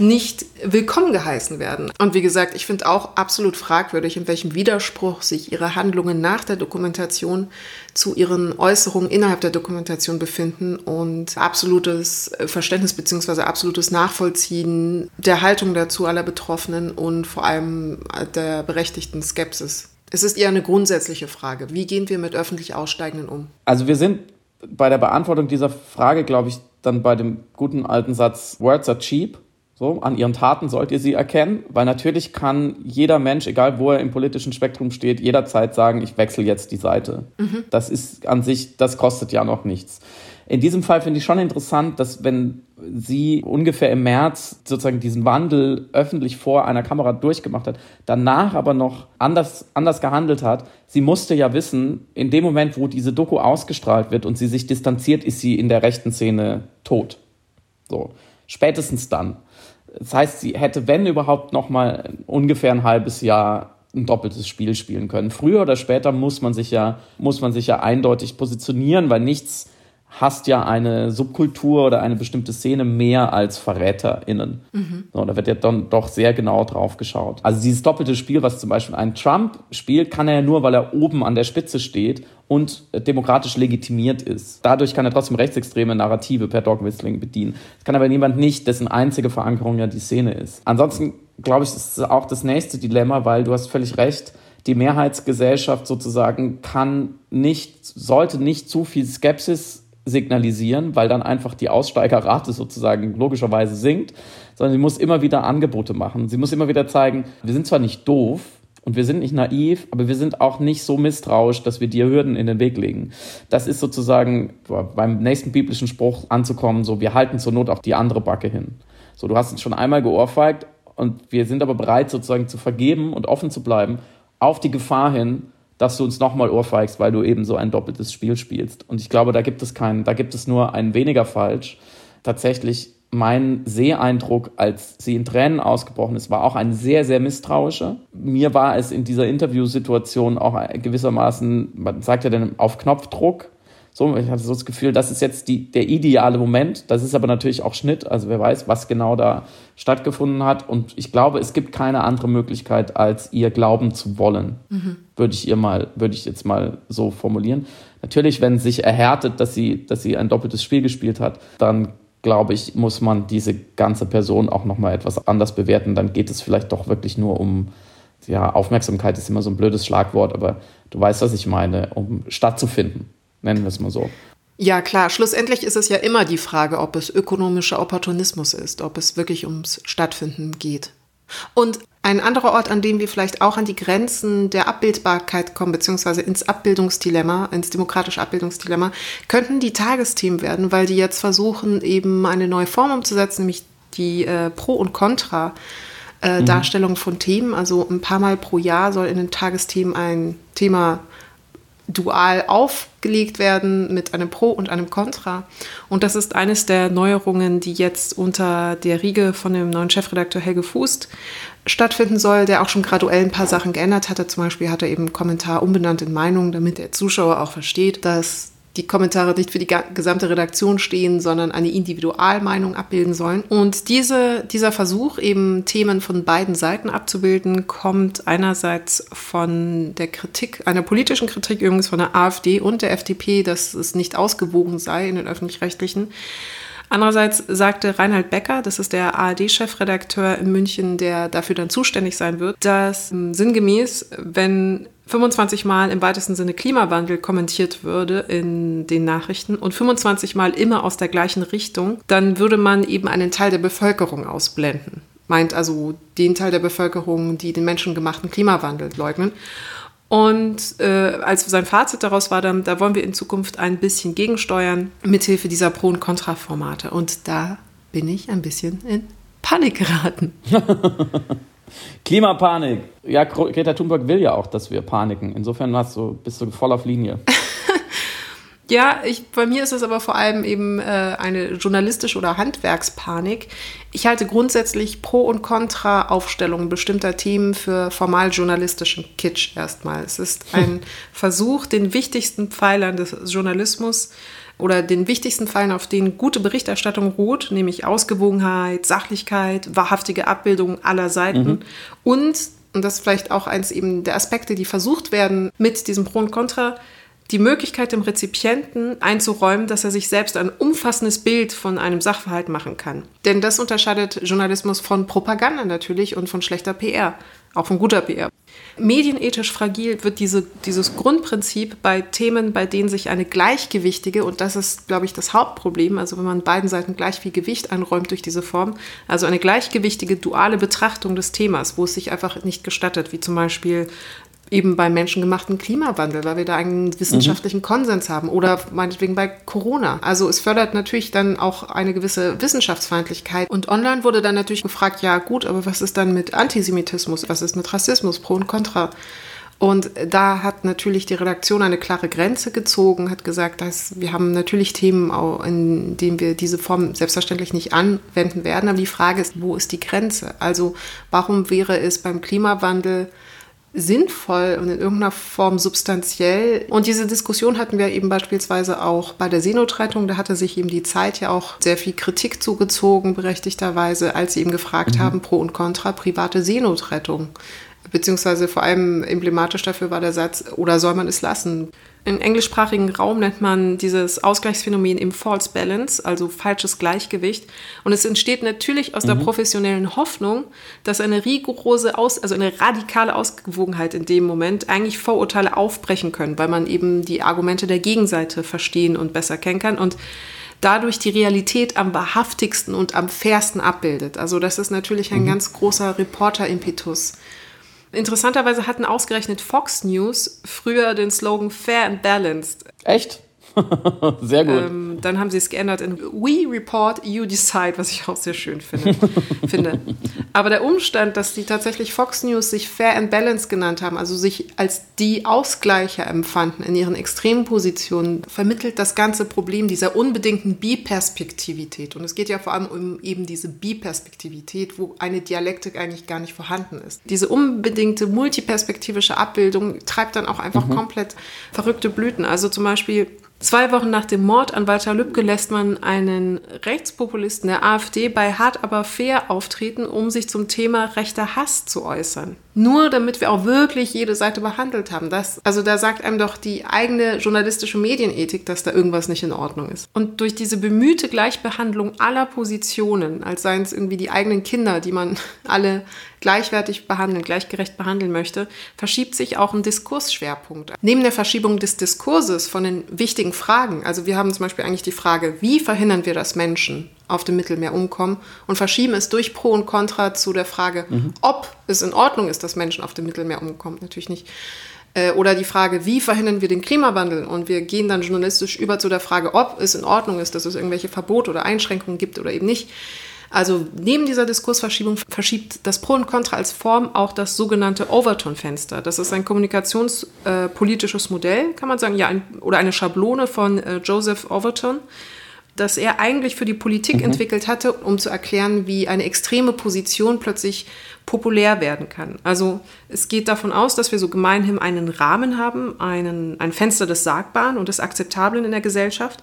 nicht willkommen geheißen werden. Und wie gesagt, ich finde auch absolut fragwürdig, in welchem Widerspruch sich ihre Handlungen nach der Dokumentation zu ihren Äußerungen innerhalb der Dokumentation befinden und absolutes Verständnis bzw. absolutes Nachvollziehen der Haltung dazu aller Betroffenen und vor allem der berechtigten Skepsis. Es ist eher eine grundsätzliche Frage. Wie gehen wir mit öffentlich Aussteigenden um? Also wir sind bei der Beantwortung dieser Frage, glaube ich, dann bei dem guten alten Satz, Words are cheap. So, an ihren Taten sollt ihr sie erkennen, weil natürlich kann jeder Mensch, egal wo er im politischen Spektrum steht, jederzeit sagen, ich wechsle jetzt die Seite. Mhm. Das ist an sich, das kostet ja noch nichts. In diesem Fall finde ich schon interessant, dass wenn sie ungefähr im März sozusagen diesen Wandel öffentlich vor einer Kamera durchgemacht hat, danach aber noch anders, anders gehandelt hat, sie musste ja wissen, in dem Moment, wo diese Doku ausgestrahlt wird und sie sich distanziert, ist sie in der rechten Szene tot. So. Spätestens dann. Das heißt, sie hätte, wenn überhaupt, noch mal ungefähr ein halbes Jahr ein doppeltes Spiel spielen können. Früher oder später muss man sich ja, muss man sich ja eindeutig positionieren, weil nichts hasst ja eine Subkultur oder eine bestimmte Szene mehr als VerräterInnen. Mhm. So, da wird ja dann doch sehr genau drauf geschaut. Also dieses doppelte Spiel, was zum Beispiel ein Trump spielt, kann er ja nur, weil er oben an der Spitze steht und demokratisch legitimiert ist. Dadurch kann er trotzdem rechtsextreme Narrative per Dog Whistling bedienen. Das kann aber niemand nicht, dessen einzige Verankerung ja die Szene ist. Ansonsten glaube ich, ist auch das nächste Dilemma, weil du hast völlig recht, die Mehrheitsgesellschaft sozusagen kann nicht, sollte nicht zu viel Skepsis signalisieren, weil dann einfach die Aussteigerrate sozusagen logischerweise sinkt, sondern sie muss immer wieder Angebote machen. Sie muss immer wieder zeigen, wir sind zwar nicht doof und wir sind nicht naiv, aber wir sind auch nicht so misstrauisch, dass wir dir Hürden in den Weg legen. Das ist sozusagen beim nächsten biblischen Spruch anzukommen, so wir halten zur Not auch die andere Backe hin. So, du hast uns schon einmal geohrfeigt und wir sind aber bereit sozusagen zu vergeben und offen zu bleiben auf die Gefahr hin, dass du uns nochmal ohrfeigst, weil du eben so ein doppeltes Spiel spielst. Und ich glaube, da gibt es keinen, da gibt es nur ein weniger falsch. Tatsächlich mein Seheindruck, als sie in Tränen ausgebrochen ist, war auch ein sehr, sehr misstrauischer. Mir war es in dieser Interviewsituation auch gewissermaßen, man sagt ja dann auf Knopfdruck, so, ich hatte so das Gefühl, das ist jetzt die, der ideale Moment. Das ist aber natürlich auch Schnitt. Also wer weiß, was genau da stattgefunden hat. Und ich glaube, es gibt keine andere Möglichkeit, als ihr glauben zu wollen. Mhm. Würde ich ihr mal, würde ich jetzt mal so formulieren. Natürlich, wenn sich erhärtet, dass sie, dass sie ein doppeltes Spiel gespielt hat, dann glaube ich, muss man diese ganze Person auch nochmal etwas anders bewerten. Dann geht es vielleicht doch wirklich nur um, ja, Aufmerksamkeit ist immer so ein blödes Schlagwort, aber du weißt, was ich meine, um stattzufinden. Nennen wir es mal so. Ja, klar. Schlussendlich ist es ja immer die Frage, ob es ökonomischer Opportunismus ist, ob es wirklich ums Stattfinden geht. Und ein anderer Ort, an dem wir vielleicht auch an die Grenzen der Abbildbarkeit kommen, beziehungsweise ins Abbildungsdilemma, ins demokratische Abbildungsdilemma, könnten die Tagesthemen werden, weil die jetzt versuchen, eben eine neue Form umzusetzen, nämlich die äh, Pro- und Contra-Darstellung äh, mhm. von Themen. Also ein paar Mal pro Jahr soll in den Tagesthemen ein Thema dual aufgelegt werden mit einem Pro und einem Contra. Und das ist eines der Neuerungen, die jetzt unter der Riege von dem neuen Chefredakteur Helge Fußt stattfinden soll, der auch schon graduell ein paar Sachen geändert hatte. Zum Beispiel hat er eben Kommentar umbenannt in Meinung, damit der Zuschauer auch versteht, dass die Kommentare nicht für die gesamte Redaktion stehen, sondern eine Individualmeinung abbilden sollen. Und diese, dieser Versuch, eben Themen von beiden Seiten abzubilden, kommt einerseits von der Kritik, einer politischen Kritik übrigens von der AfD und der FDP, dass es nicht ausgewogen sei in den öffentlich-rechtlichen. Andererseits sagte Reinhard Becker, das ist der ARD-Chefredakteur in München, der dafür dann zuständig sein wird, dass ähm, sinngemäß, wenn 25 Mal im weitesten Sinne Klimawandel kommentiert würde in den Nachrichten und 25 Mal immer aus der gleichen Richtung, dann würde man eben einen Teil der Bevölkerung ausblenden. Meint also den Teil der Bevölkerung, die den menschengemachten Klimawandel leugnen. Und äh, als sein Fazit daraus war dann, da wollen wir in Zukunft ein bisschen gegensteuern, mithilfe dieser Pro- und Kontra-Formate. Und da bin ich ein bisschen in Panik geraten. Klimapanik. Ja, Greta Thunberg will ja auch, dass wir paniken. Insofern hast du, bist du voll auf Linie. Ja, ich, bei mir ist es aber vor allem eben äh, eine journalistische oder Handwerkspanik. Ich halte grundsätzlich Pro- und Contra-Aufstellungen bestimmter Themen für formal journalistischen Kitsch erstmal. Es ist ein Versuch, den wichtigsten Pfeilern des Journalismus oder den wichtigsten Pfeilern, auf denen gute Berichterstattung ruht, nämlich Ausgewogenheit, Sachlichkeit, wahrhaftige Abbildung aller Seiten mhm. und, und das ist vielleicht auch eins eben der Aspekte, die versucht werden mit diesem Pro und Contra, die Möglichkeit dem Rezipienten einzuräumen, dass er sich selbst ein umfassendes Bild von einem Sachverhalt machen kann. Denn das unterscheidet Journalismus von Propaganda natürlich und von schlechter PR, auch von guter PR. Medienethisch fragil wird diese, dieses Grundprinzip bei Themen, bei denen sich eine gleichgewichtige, und das ist, glaube ich, das Hauptproblem, also wenn man beiden Seiten gleich viel Gewicht einräumt durch diese Form, also eine gleichgewichtige duale Betrachtung des Themas, wo es sich einfach nicht gestattet, wie zum Beispiel eben beim menschengemachten Klimawandel, weil wir da einen wissenschaftlichen mhm. Konsens haben oder meinetwegen bei Corona. Also es fördert natürlich dann auch eine gewisse Wissenschaftsfeindlichkeit. Und online wurde dann natürlich gefragt, ja gut, aber was ist dann mit Antisemitismus? Was ist mit Rassismus? Pro und Contra? Und da hat natürlich die Redaktion eine klare Grenze gezogen, hat gesagt, dass wir haben natürlich Themen, in denen wir diese Form selbstverständlich nicht anwenden werden. Aber die Frage ist, wo ist die Grenze? Also warum wäre es beim Klimawandel sinnvoll und in irgendeiner Form substanziell. Und diese Diskussion hatten wir eben beispielsweise auch bei der Seenotrettung. Da hatte sich eben die Zeit ja auch sehr viel Kritik zugezogen, berechtigterweise, als sie eben gefragt mhm. haben, pro und contra private Seenotrettung. Beziehungsweise vor allem emblematisch dafür war der Satz, oder soll man es lassen? Im englischsprachigen Raum nennt man dieses Ausgleichsphänomen im False Balance, also falsches Gleichgewicht. Und es entsteht natürlich aus mhm. der professionellen Hoffnung, dass eine rigorose, Aus also eine radikale Ausgewogenheit in dem Moment eigentlich Vorurteile aufbrechen können, weil man eben die Argumente der Gegenseite verstehen und besser kennen kann und dadurch die Realität am wahrhaftigsten und am fairsten abbildet. Also das ist natürlich ein mhm. ganz großer Reporter-Impetus. Interessanterweise hatten ausgerechnet Fox News früher den Slogan Fair and Balanced. Echt? sehr gut. Ähm, dann haben sie es geändert in We Report, You Decide, was ich auch sehr schön finde. finde. Aber der Umstand, dass die tatsächlich Fox News sich Fair and Balance genannt haben, also sich als die Ausgleicher empfanden in ihren extremen Positionen, vermittelt das ganze Problem dieser unbedingten Biperspektivität. Und es geht ja vor allem um eben diese Biperspektivität, wo eine Dialektik eigentlich gar nicht vorhanden ist. Diese unbedingte multiperspektivische Abbildung treibt dann auch einfach mhm. komplett verrückte Blüten. Also zum Beispiel Zwei Wochen nach dem Mord an Walter Lübcke lässt man einen Rechtspopulisten der AfD bei Hart aber fair auftreten, um sich zum Thema rechter Hass zu äußern. Nur damit wir auch wirklich jede Seite behandelt haben. Das, also da sagt einem doch die eigene journalistische Medienethik, dass da irgendwas nicht in Ordnung ist. Und durch diese bemühte Gleichbehandlung aller Positionen, als seien es irgendwie die eigenen Kinder, die man alle gleichwertig behandeln, gleichgerecht behandeln möchte, verschiebt sich auch ein Diskursschwerpunkt. Neben der Verschiebung des Diskurses von den wichtigen Fragen, also wir haben zum Beispiel eigentlich die Frage, wie verhindern wir, dass Menschen auf dem Mittelmeer umkommen und verschieben es durch Pro und Contra zu der Frage, mhm. ob es in Ordnung ist, dass Menschen auf dem Mittelmeer umkommen. Natürlich nicht. Äh, oder die Frage, wie verhindern wir den Klimawandel? Und wir gehen dann journalistisch über zu der Frage, ob es in Ordnung ist, dass es irgendwelche Verbote oder Einschränkungen gibt oder eben nicht. Also neben dieser Diskursverschiebung verschiebt das Pro und Contra als Form auch das sogenannte Overton-Fenster. Das ist ein kommunikationspolitisches äh, Modell, kann man sagen, ja, ein, oder eine Schablone von äh, Joseph Overton das er eigentlich für die Politik mhm. entwickelt hatte, um zu erklären, wie eine extreme Position plötzlich populär werden kann. Also es geht davon aus, dass wir so gemeinhin einen Rahmen haben, einen, ein Fenster des Sagbaren und des Akzeptablen in der Gesellschaft.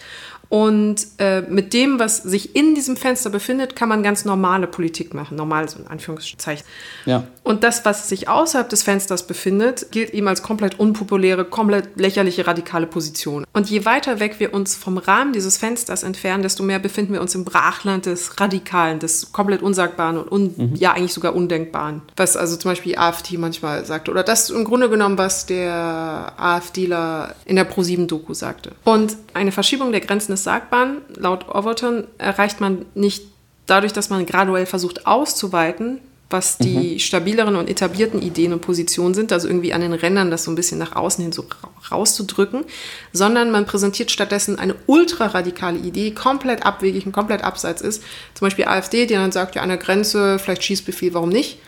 Und äh, mit dem, was sich in diesem Fenster befindet, kann man ganz normale Politik machen. Normal, so in Anführungszeichen. Ja. Und das, was sich außerhalb des Fensters befindet, gilt ihm als komplett unpopuläre, komplett lächerliche, radikale Position. Und je weiter weg wir uns vom Rahmen dieses Fensters entfernen, desto mehr befinden wir uns im Brachland des Radikalen, des komplett Unsagbaren und un mhm. ja eigentlich sogar Undenkbaren. Was also zum Beispiel die AfD manchmal sagt. Oder das im Grunde genommen, was der AfDler in der Pro-7-Doku sagte. Und eine Verschiebung der Grenzen des Sagbaren, laut Overton, erreicht man nicht dadurch, dass man graduell versucht auszuweiten, was die mhm. stabileren und etablierten Ideen und Positionen sind, also irgendwie an den Rändern das so ein bisschen nach außen hin so rauszudrücken, sondern man präsentiert stattdessen eine ultraradikale Idee, die komplett abwegig und komplett abseits ist. Zum Beispiel AfD, die dann sagt, ja, an der Grenze, vielleicht Schießbefehl, warum nicht?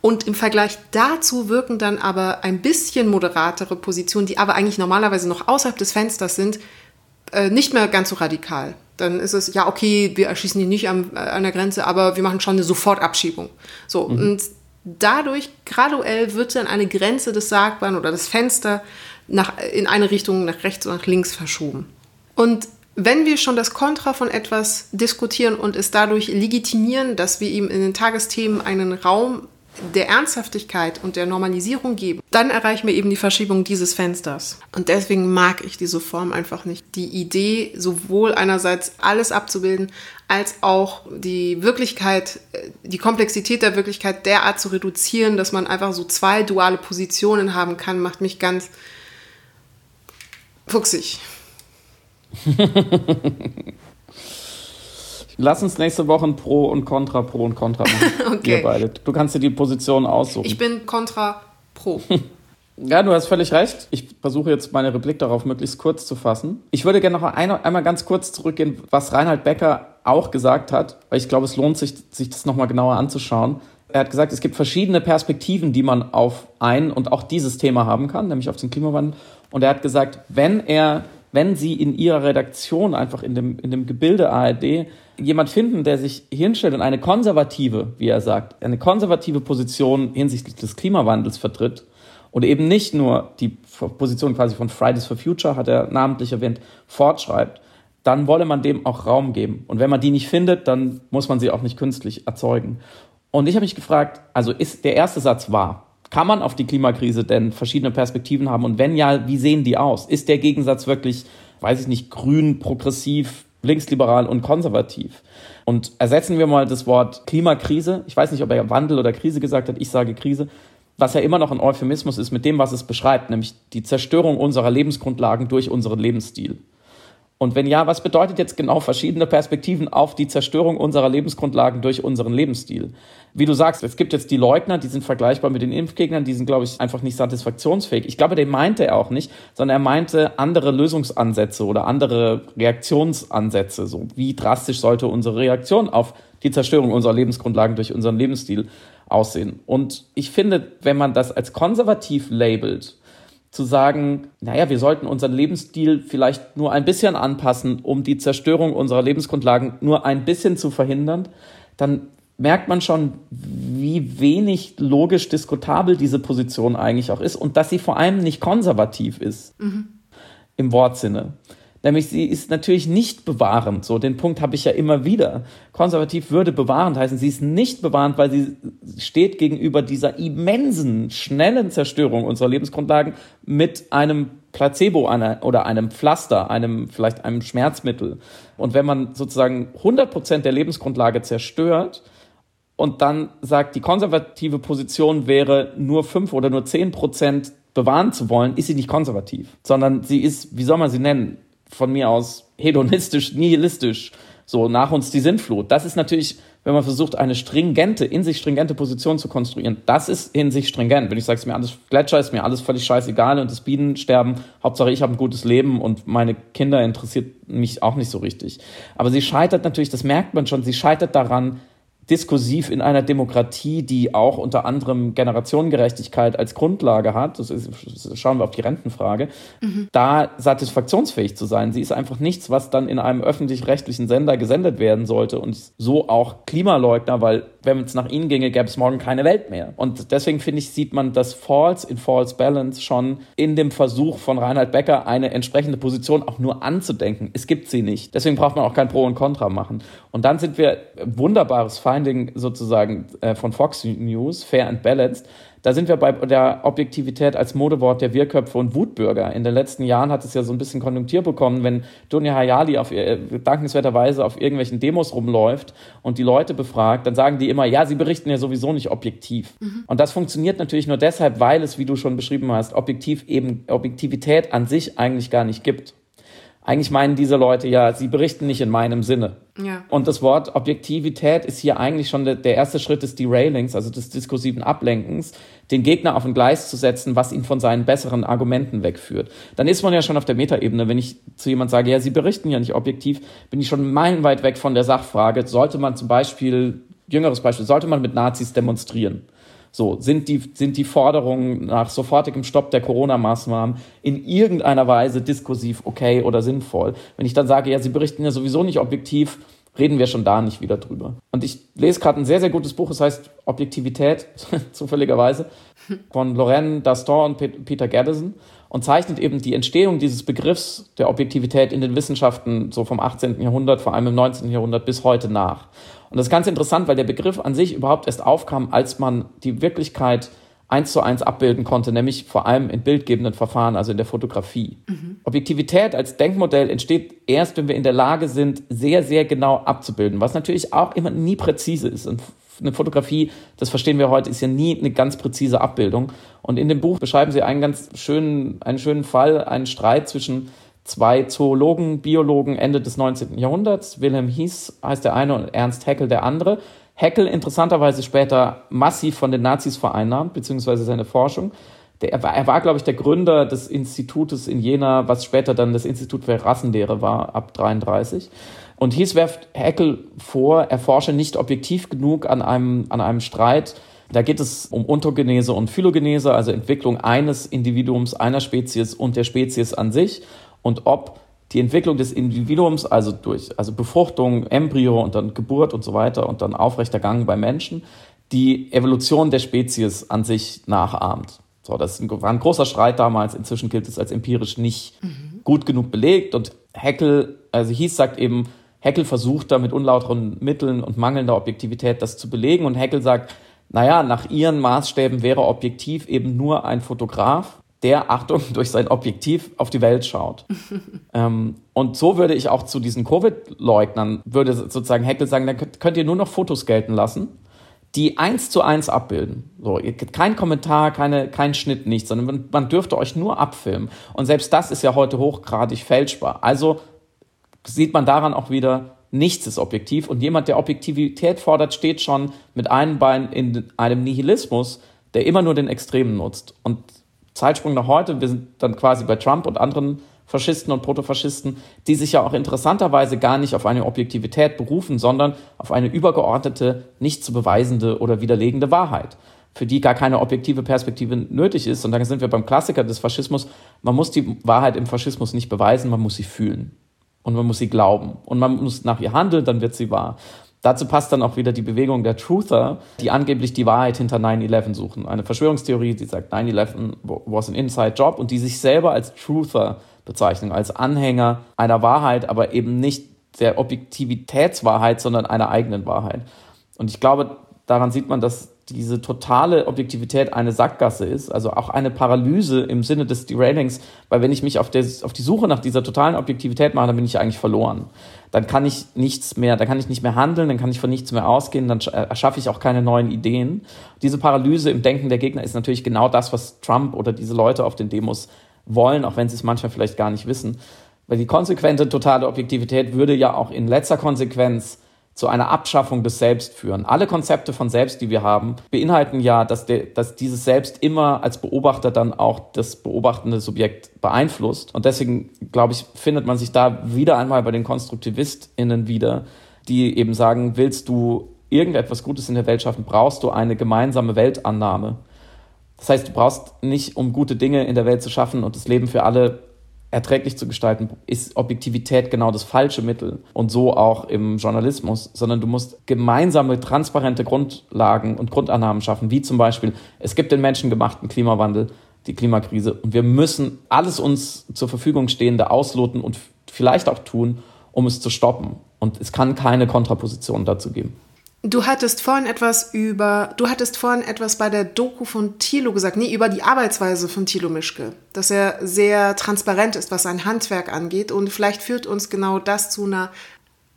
Und im Vergleich dazu wirken dann aber ein bisschen moderatere Positionen, die aber eigentlich normalerweise noch außerhalb des Fensters sind, äh, nicht mehr ganz so radikal. Dann ist es, ja, okay, wir erschießen die nicht an, äh, an der Grenze, aber wir machen schon eine Sofortabschiebung. So, mhm. und dadurch graduell wird dann eine Grenze des Sagbaren oder das Fenster nach, in eine Richtung, nach rechts oder nach links verschoben. Und wenn wir schon das Kontra von etwas diskutieren und es dadurch legitimieren, dass wir ihm in den Tagesthemen einen Raum der Ernsthaftigkeit und der Normalisierung geben, dann erreichen wir eben die Verschiebung dieses Fensters. Und deswegen mag ich diese Form einfach nicht. Die Idee, sowohl einerseits alles abzubilden, als auch die Wirklichkeit, äh, die Komplexität der Wirklichkeit derart zu reduzieren, dass man einfach so zwei duale Positionen haben kann, macht mich ganz fuchsig. Lass uns nächste Woche ein Pro und Contra, Pro und Contra machen. okay. Wir beide. Du kannst dir die Position aussuchen. Ich bin Contra Pro. Ja, du hast völlig recht. Ich versuche jetzt meine Replik darauf möglichst kurz zu fassen. Ich würde gerne noch ein, einmal ganz kurz zurückgehen, was Reinhard Becker auch gesagt hat, weil ich glaube, es lohnt sich, sich das nochmal genauer anzuschauen. Er hat gesagt, es gibt verschiedene Perspektiven, die man auf ein und auch dieses Thema haben kann, nämlich auf den Klimawandel. Und er hat gesagt, wenn er wenn Sie in Ihrer Redaktion einfach in dem, in dem Gebilde ARD jemand finden, der sich hinstellt und eine konservative, wie er sagt, eine konservative Position hinsichtlich des Klimawandels vertritt und eben nicht nur die Position quasi von Fridays for Future, hat er namentlich erwähnt, fortschreibt, dann wolle man dem auch Raum geben. Und wenn man die nicht findet, dann muss man sie auch nicht künstlich erzeugen. Und ich habe mich gefragt, also ist der erste Satz wahr? Kann man auf die Klimakrise denn verschiedene Perspektiven haben? Und wenn ja, wie sehen die aus? Ist der Gegensatz wirklich, weiß ich nicht, grün, progressiv, linksliberal und konservativ? Und ersetzen wir mal das Wort Klimakrise. Ich weiß nicht, ob er Wandel oder Krise gesagt hat. Ich sage Krise. Was ja immer noch ein Euphemismus ist mit dem, was es beschreibt, nämlich die Zerstörung unserer Lebensgrundlagen durch unseren Lebensstil. Und wenn ja, was bedeutet jetzt genau verschiedene Perspektiven auf die Zerstörung unserer Lebensgrundlagen durch unseren Lebensstil? Wie du sagst, es gibt jetzt die Leugner, die sind vergleichbar mit den Impfgegnern, die sind, glaube ich, einfach nicht satisfaktionsfähig. Ich glaube, den meinte er auch nicht, sondern er meinte andere Lösungsansätze oder andere Reaktionsansätze. So, wie drastisch sollte unsere Reaktion auf die Zerstörung unserer Lebensgrundlagen durch unseren Lebensstil aussehen? Und ich finde, wenn man das als konservativ labelt, zu sagen, naja, wir sollten unseren Lebensstil vielleicht nur ein bisschen anpassen, um die Zerstörung unserer Lebensgrundlagen nur ein bisschen zu verhindern, dann merkt man schon, wie wenig logisch diskutabel diese Position eigentlich auch ist und dass sie vor allem nicht konservativ ist mhm. im Wortsinne. Nämlich sie ist natürlich nicht bewahrend. So, den Punkt habe ich ja immer wieder. Konservativ würde bewahrend heißen, sie ist nicht bewahrend, weil sie steht gegenüber dieser immensen, schnellen Zerstörung unserer Lebensgrundlagen mit einem Placebo oder einem Pflaster, einem, vielleicht einem Schmerzmittel. Und wenn man sozusagen 100 Prozent der Lebensgrundlage zerstört, und dann sagt, die konservative Position wäre nur fünf oder nur zehn Prozent bewahren zu wollen, ist sie nicht konservativ, sondern sie ist, wie soll man sie nennen, von mir aus hedonistisch, nihilistisch, so nach uns die Sintflut. Das ist natürlich, wenn man versucht, eine stringente, in sich stringente Position zu konstruieren, das ist in sich stringent. Wenn ich sage, es mir alles Gletscher, ist mir alles völlig scheißegal und das Bienensterben, Hauptsache ich habe ein gutes Leben und meine Kinder interessiert mich auch nicht so richtig. Aber sie scheitert natürlich, das merkt man schon, sie scheitert daran, diskursiv in einer Demokratie, die auch unter anderem Generationengerechtigkeit als Grundlage hat, das ist, schauen wir auf die Rentenfrage, mhm. da satisfaktionsfähig zu sein. Sie ist einfach nichts, was dann in einem öffentlich-rechtlichen Sender gesendet werden sollte und so auch Klimaleugner, weil wenn es nach ihnen ginge, gäbe es morgen keine Welt mehr. Und deswegen finde ich, sieht man das False in False Balance schon in dem Versuch von Reinhard Becker, eine entsprechende Position auch nur anzudenken. Es gibt sie nicht. Deswegen braucht man auch kein Pro und Contra machen. Und dann sind wir wunderbares Finding sozusagen äh, von Fox News, Fair and Balanced. Da sind wir bei der Objektivität als Modewort der Wirrköpfe und Wutbürger. In den letzten Jahren hat es ja so ein bisschen Konjunktur bekommen, wenn Dunja Hayali auf äh, dankenswerterweise auf irgendwelchen Demos rumläuft und die Leute befragt, dann sagen die immer, ja, sie berichten ja sowieso nicht objektiv. Mhm. Und das funktioniert natürlich nur deshalb, weil es, wie du schon beschrieben hast, objektiv eben Objektivität an sich eigentlich gar nicht gibt. Eigentlich meinen diese Leute ja, sie berichten nicht in meinem Sinne. Ja. Und das Wort Objektivität ist hier eigentlich schon der, der erste Schritt des Derailings, also des diskursiven Ablenkens, den Gegner auf ein Gleis zu setzen, was ihn von seinen besseren Argumenten wegführt. Dann ist man ja schon auf der Metaebene. Wenn ich zu jemand sage, ja, Sie berichten ja nicht objektiv, bin ich schon meilenweit weg von der Sachfrage. Sollte man zum Beispiel, jüngeres Beispiel, sollte man mit Nazis demonstrieren? So, sind die, sind die Forderungen nach sofortigem Stopp der Corona-Maßnahmen in irgendeiner Weise diskursiv okay oder sinnvoll? Wenn ich dann sage, ja, sie berichten ja sowieso nicht objektiv, reden wir schon da nicht wieder drüber. Und ich lese gerade ein sehr, sehr gutes Buch, es heißt Objektivität, zufälligerweise, von Lorraine Daston und Peter Gaddison und zeichnet eben die Entstehung dieses Begriffs der Objektivität in den Wissenschaften so vom 18. Jahrhundert, vor allem im 19. Jahrhundert bis heute nach. Und das ist ganz interessant, weil der Begriff an sich überhaupt erst aufkam, als man die Wirklichkeit eins zu eins abbilden konnte, nämlich vor allem in bildgebenden Verfahren, also in der Fotografie. Mhm. Objektivität als Denkmodell entsteht erst, wenn wir in der Lage sind, sehr, sehr genau abzubilden, was natürlich auch immer nie präzise ist. Und eine Fotografie, das verstehen wir heute, ist ja nie eine ganz präzise Abbildung. Und in dem Buch beschreiben sie einen ganz schönen, einen schönen Fall, einen Streit zwischen zwei Zoologen, Biologen Ende des 19. Jahrhunderts. Wilhelm Hies heißt der eine und Ernst Haeckel der andere. Haeckel interessanterweise später massiv von den Nazis vereinnahmt, beziehungsweise seine Forschung. Der, er war, er war glaube ich, der Gründer des Institutes in Jena, was später dann das Institut für Rassenlehre war, ab 33. Und Hies werft Haeckel vor, er forsche nicht objektiv genug an einem, an einem Streit. Da geht es um Ontogenese und Phylogenese, also Entwicklung eines Individuums, einer Spezies und der Spezies an sich. Und ob die Entwicklung des Individuums, also durch also Befruchtung, Embryo und dann Geburt und so weiter und dann aufrechter Gang bei Menschen, die Evolution der Spezies an sich nachahmt. So, das war ein großer Streit damals. Inzwischen gilt es als empirisch nicht mhm. gut genug belegt. Und Heckel, also Hies sagt eben, Heckel versucht da mit unlauteren Mitteln und mangelnder Objektivität das zu belegen und Heckel sagt, naja, nach ihren Maßstäben wäre objektiv eben nur ein Fotograf, der, Achtung, durch sein Objektiv auf die Welt schaut. ähm, und so würde ich auch zu diesen Covid-Leugnern, würde sozusagen Heckel sagen, dann könnt ihr nur noch Fotos gelten lassen, die eins zu eins abbilden. So, kein Kommentar, keine, kein Schnitt, nichts, sondern man, man dürfte euch nur abfilmen. Und selbst das ist ja heute hochgradig fälschbar. Also sieht man daran auch wieder, nichts ist objektiv und jemand, der Objektivität fordert, steht schon mit einem Bein in einem Nihilismus, der immer nur den Extremen nutzt. Und Zeitsprung nach heute, wir sind dann quasi bei Trump und anderen Faschisten und Protofaschisten, die sich ja auch interessanterweise gar nicht auf eine Objektivität berufen, sondern auf eine übergeordnete, nicht zu beweisende oder widerlegende Wahrheit, für die gar keine objektive Perspektive nötig ist. Und dann sind wir beim Klassiker des Faschismus. Man muss die Wahrheit im Faschismus nicht beweisen, man muss sie fühlen und man muss sie glauben und man muss nach ihr handeln, dann wird sie wahr. Dazu passt dann auch wieder die Bewegung der Truther, die angeblich die Wahrheit hinter 9-11 suchen. Eine Verschwörungstheorie, die sagt, 9-11 was an inside job und die sich selber als Truther bezeichnen, als Anhänger einer Wahrheit, aber eben nicht der Objektivitätswahrheit, sondern einer eigenen Wahrheit. Und ich glaube, daran sieht man, dass diese totale Objektivität eine Sackgasse ist, also auch eine Paralyse im Sinne des Derailings, weil wenn ich mich auf, der, auf die Suche nach dieser totalen Objektivität mache, dann bin ich eigentlich verloren. Dann kann ich nichts mehr, dann kann ich nicht mehr handeln, dann kann ich von nichts mehr ausgehen, dann erschaffe ich auch keine neuen Ideen. Diese Paralyse im Denken der Gegner ist natürlich genau das, was Trump oder diese Leute auf den Demos wollen, auch wenn sie es manchmal vielleicht gar nicht wissen. Weil die konsequente totale Objektivität würde ja auch in letzter Konsequenz zu einer Abschaffung des Selbst führen. Alle Konzepte von Selbst, die wir haben, beinhalten ja, dass, der, dass dieses Selbst immer als Beobachter dann auch das beobachtende Subjekt beeinflusst. Und deswegen, glaube ich, findet man sich da wieder einmal bei den KonstruktivistInnen wieder, die eben sagen, willst du irgendetwas Gutes in der Welt schaffen, brauchst du eine gemeinsame Weltannahme. Das heißt, du brauchst nicht, um gute Dinge in der Welt zu schaffen und das Leben für alle erträglich zu gestalten, ist Objektivität genau das falsche Mittel und so auch im Journalismus, sondern du musst gemeinsame, transparente Grundlagen und Grundannahmen schaffen, wie zum Beispiel, es gibt den menschengemachten Klimawandel, die Klimakrise und wir müssen alles uns zur Verfügung Stehende ausloten und vielleicht auch tun, um es zu stoppen. Und es kann keine Kontraposition dazu geben. Du hattest vorhin etwas über, du hattest vorhin etwas bei der Doku von Thilo gesagt, nee, über die Arbeitsweise von Thilo Mischke, dass er sehr transparent ist, was sein Handwerk angeht und vielleicht führt uns genau das zu einer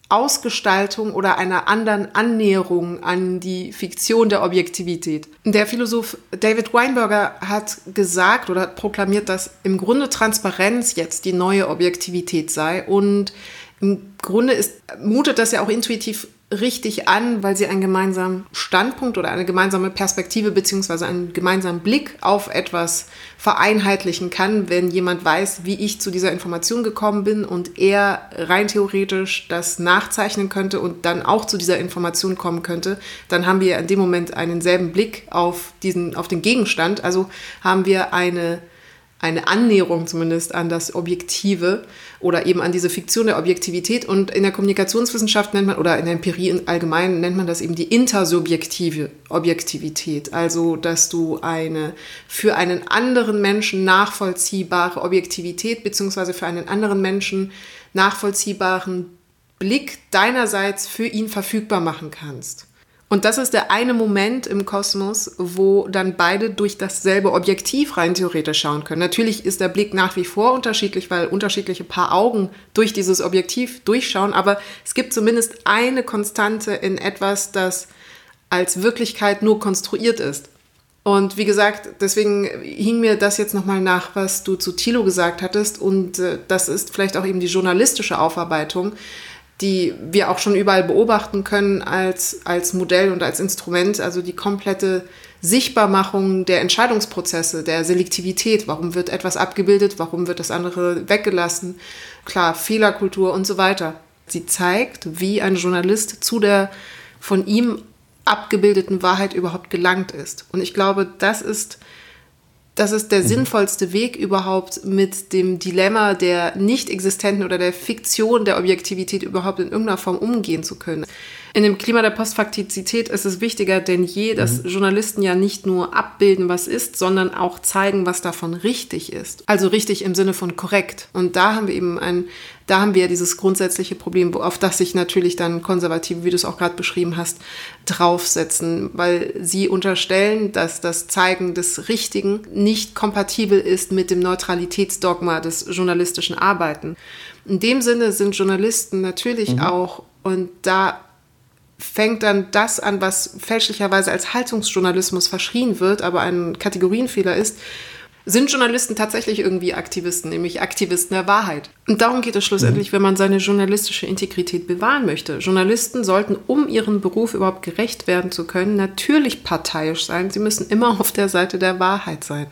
Ausgestaltung oder einer anderen Annäherung an die Fiktion der Objektivität. Der Philosoph David Weinberger hat gesagt oder hat proklamiert, dass im Grunde Transparenz jetzt die neue Objektivität sei und im Grunde ist, mutet das ja auch intuitiv richtig an, weil sie einen gemeinsamen Standpunkt oder eine gemeinsame Perspektive beziehungsweise einen gemeinsamen Blick auf etwas vereinheitlichen kann, wenn jemand weiß, wie ich zu dieser Information gekommen bin und er rein theoretisch das nachzeichnen könnte und dann auch zu dieser Information kommen könnte, dann haben wir in dem Moment einen selben Blick auf diesen, auf den Gegenstand. Also haben wir eine eine Annäherung zumindest an das Objektive oder eben an diese Fiktion der Objektivität. Und in der Kommunikationswissenschaft nennt man, oder in der Empirie allgemein nennt man das eben die intersubjektive Objektivität. Also, dass du eine für einen anderen Menschen nachvollziehbare Objektivität beziehungsweise für einen anderen Menschen nachvollziehbaren Blick deinerseits für ihn verfügbar machen kannst. Und das ist der eine Moment im Kosmos, wo dann beide durch dasselbe Objektiv rein theoretisch schauen können. Natürlich ist der Blick nach wie vor unterschiedlich, weil unterschiedliche Paar Augen durch dieses Objektiv durchschauen, aber es gibt zumindest eine Konstante in etwas, das als Wirklichkeit nur konstruiert ist. Und wie gesagt, deswegen hing mir das jetzt nochmal nach, was du zu Thilo gesagt hattest. Und äh, das ist vielleicht auch eben die journalistische Aufarbeitung die wir auch schon überall beobachten können als, als Modell und als Instrument, also die komplette Sichtbarmachung der Entscheidungsprozesse, der Selektivität, warum wird etwas abgebildet, warum wird das andere weggelassen, klar, Fehlerkultur und so weiter. Sie zeigt, wie ein Journalist zu der von ihm abgebildeten Wahrheit überhaupt gelangt ist. Und ich glaube, das ist das ist der mhm. sinnvollste Weg überhaupt mit dem Dilemma der nicht existenten oder der Fiktion der Objektivität überhaupt in irgendeiner Form umgehen zu können. In dem Klima der Postfaktizität ist es wichtiger denn je, dass mhm. Journalisten ja nicht nur abbilden, was ist, sondern auch zeigen, was davon richtig ist. Also richtig im Sinne von korrekt. Und da haben wir eben ein, da haben wir dieses grundsätzliche Problem, auf das sich natürlich dann Konservative, wie du es auch gerade beschrieben hast, draufsetzen, weil sie unterstellen, dass das Zeigen des Richtigen nicht kompatibel ist mit dem Neutralitätsdogma des journalistischen Arbeiten. In dem Sinne sind Journalisten natürlich mhm. auch, und da fängt dann das an, was fälschlicherweise als Haltungsjournalismus verschrien wird, aber ein Kategorienfehler ist, sind Journalisten tatsächlich irgendwie Aktivisten, nämlich Aktivisten der Wahrheit. Und darum geht es schlussendlich, mhm. wenn man seine journalistische Integrität bewahren möchte. Journalisten sollten, um ihrem Beruf überhaupt gerecht werden zu können, natürlich parteiisch sein. Sie müssen immer auf der Seite der Wahrheit sein.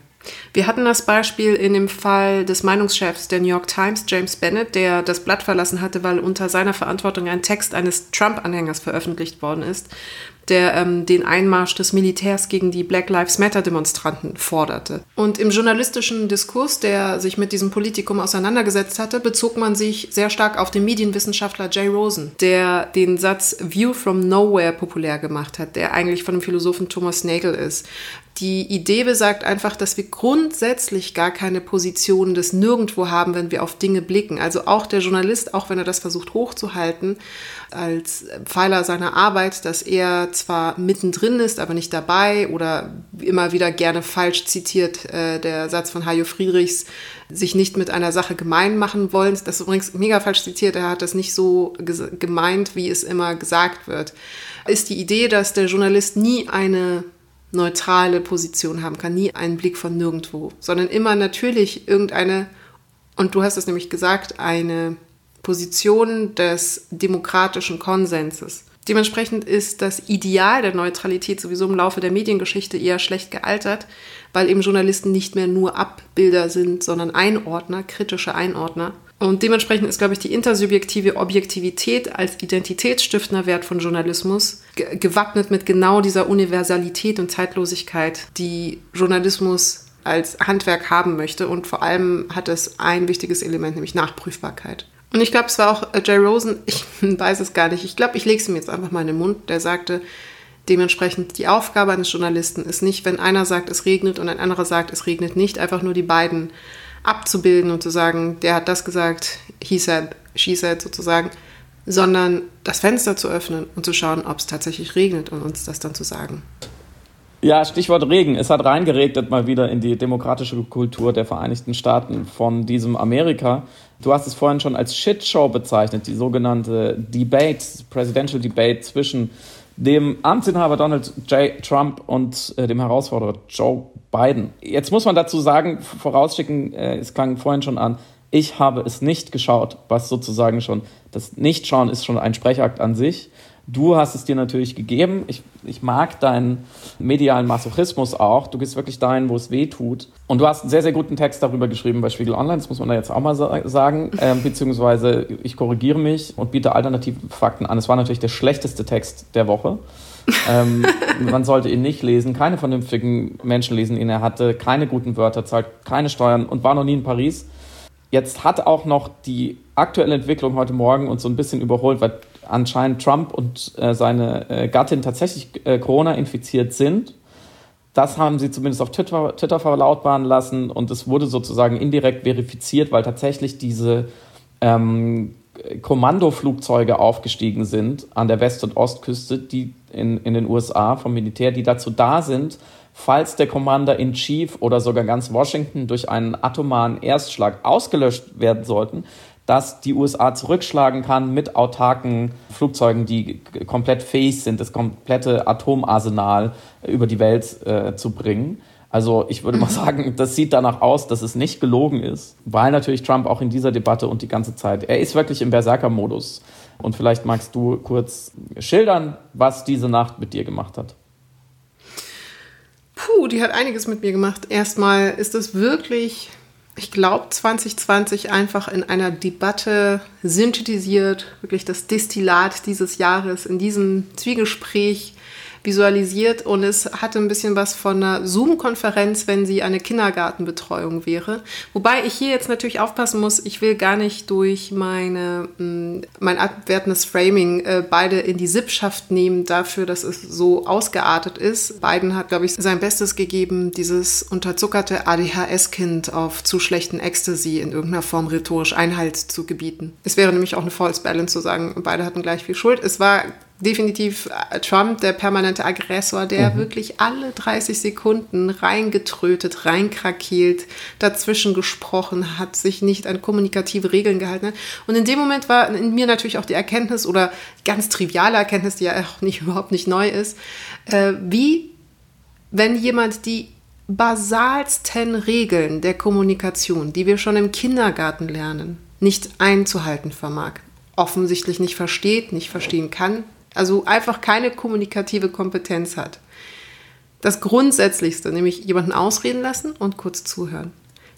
Wir hatten das Beispiel in dem Fall des Meinungschefs der New York Times, James Bennett, der das Blatt verlassen hatte, weil unter seiner Verantwortung ein Text eines Trump-Anhängers veröffentlicht worden ist, der ähm, den Einmarsch des Militärs gegen die Black Lives Matter-Demonstranten forderte. Und im journalistischen Diskurs, der sich mit diesem Politikum auseinandergesetzt hatte, bezog man sich sehr stark auf den Medienwissenschaftler Jay Rosen, der den Satz View from Nowhere populär gemacht hat, der eigentlich von dem Philosophen Thomas Nagel ist. Die Idee besagt einfach, dass wir grundsätzlich gar keine Position des Nirgendwo haben, wenn wir auf Dinge blicken. Also auch der Journalist, auch wenn er das versucht hochzuhalten, als Pfeiler seiner Arbeit, dass er zwar mittendrin ist, aber nicht dabei oder immer wieder gerne falsch zitiert, äh, der Satz von Hajo Friedrichs, sich nicht mit einer Sache gemein machen wollen. Das ist übrigens mega falsch zitiert, er hat das nicht so gemeint, wie es immer gesagt wird. Ist die Idee, dass der Journalist nie eine neutrale Position haben kann, nie einen Blick von nirgendwo, sondern immer natürlich irgendeine, und du hast es nämlich gesagt, eine Position des demokratischen Konsenses. Dementsprechend ist das Ideal der Neutralität sowieso im Laufe der Mediengeschichte eher schlecht gealtert, weil eben Journalisten nicht mehr nur Abbilder sind, sondern Einordner, kritische Einordner. Und dementsprechend ist, glaube ich, die intersubjektive Objektivität als identitätsstiftender Wert von Journalismus gewappnet mit genau dieser Universalität und Zeitlosigkeit, die Journalismus als Handwerk haben möchte. Und vor allem hat es ein wichtiges Element, nämlich Nachprüfbarkeit. Und ich glaube, es war auch äh, Jay Rosen, ich weiß es gar nicht, ich glaube, ich lege es ihm jetzt einfach mal in den Mund, der sagte, dementsprechend die Aufgabe eines Journalisten ist nicht, wenn einer sagt, es regnet und ein anderer sagt, es regnet nicht, einfach nur die beiden abzubilden und zu sagen, der hat das gesagt, he said, she said sozusagen, sondern das Fenster zu öffnen und zu schauen, ob es tatsächlich regnet und uns das dann zu sagen. Ja, Stichwort Regen. Es hat reingeregnet mal wieder in die demokratische Kultur der Vereinigten Staaten von diesem Amerika. Du hast es vorhin schon als Shitshow bezeichnet, die sogenannte Debate, Presidential Debate zwischen dem Amtsinhaber Donald J. Trump und äh, dem Herausforderer Joe Biden. Jetzt muss man dazu sagen, vorausschicken, äh, es klang vorhin schon an, ich habe es nicht geschaut, was sozusagen schon, das Nichtschauen ist schon ein Sprechakt an sich. Du hast es dir natürlich gegeben. Ich, ich mag deinen medialen Masochismus auch. Du gehst wirklich dahin, wo es weh tut. Und du hast einen sehr, sehr guten Text darüber geschrieben bei Spiegel Online. Das muss man da jetzt auch mal sagen. Ähm, beziehungsweise ich korrigiere mich und biete alternative Fakten an. Es war natürlich der schlechteste Text der Woche. Ähm, man sollte ihn nicht lesen. Keine vernünftigen Menschen lesen ihn. Er hatte keine guten Wörter, zahlt keine Steuern und war noch nie in Paris. Jetzt hat auch noch die aktuelle Entwicklung heute Morgen uns so ein bisschen überholt, weil anscheinend Trump und äh, seine äh, Gattin tatsächlich äh, Corona infiziert sind. Das haben sie zumindest auf Twitter, Twitter verlautbaren lassen und es wurde sozusagen indirekt verifiziert, weil tatsächlich diese ähm, Kommandoflugzeuge aufgestiegen sind an der West- und Ostküste, die in, in den USA vom Militär, die dazu da sind, falls der Commander in Chief oder sogar ganz Washington durch einen atomaren Erstschlag ausgelöscht werden sollten, dass die USA zurückschlagen kann mit autarken Flugzeugen, die komplett fähig sind, das komplette Atomarsenal über die Welt äh, zu bringen. Also ich würde mal sagen, das sieht danach aus, dass es nicht gelogen ist, weil natürlich Trump auch in dieser Debatte und die ganze Zeit, er ist wirklich im Berserker-Modus. Und vielleicht magst du kurz schildern, was diese Nacht mit dir gemacht hat. Puh, die hat einiges mit mir gemacht. Erstmal ist es wirklich ich glaube, 2020 einfach in einer Debatte synthetisiert, wirklich das Destillat dieses Jahres in diesem Zwiegespräch visualisiert und es hatte ein bisschen was von einer Zoom-Konferenz, wenn sie eine Kindergartenbetreuung wäre. Wobei ich hier jetzt natürlich aufpassen muss, ich will gar nicht durch meine, mm, mein abwertendes Framing äh, beide in die Sippschaft nehmen dafür, dass es so ausgeartet ist. Biden hat, glaube ich, sein Bestes gegeben, dieses unterzuckerte ADHS-Kind auf zu schlechten Ecstasy in irgendeiner Form rhetorisch Einhalt zu gebieten. Es wäre nämlich auch eine False Balance zu sagen, beide hatten gleich viel Schuld. Es war definitiv äh, Trump, der permanente Aggressor, der mhm. wirklich alle 30 Sekunden reingetrötet, reinkrakeelt, dazwischen gesprochen hat, sich nicht an kommunikative Regeln gehalten hat. Und in dem Moment war in mir natürlich auch die Erkenntnis oder ganz triviale Erkenntnis, die ja auch nicht, überhaupt nicht neu ist, äh, wie wenn jemand die basalsten Regeln der Kommunikation, die wir schon im Kindergarten lernen, nicht einzuhalten vermag offensichtlich nicht versteht, nicht verstehen kann, also einfach keine kommunikative Kompetenz hat. Das Grundsätzlichste, nämlich jemanden ausreden lassen und kurz zuhören.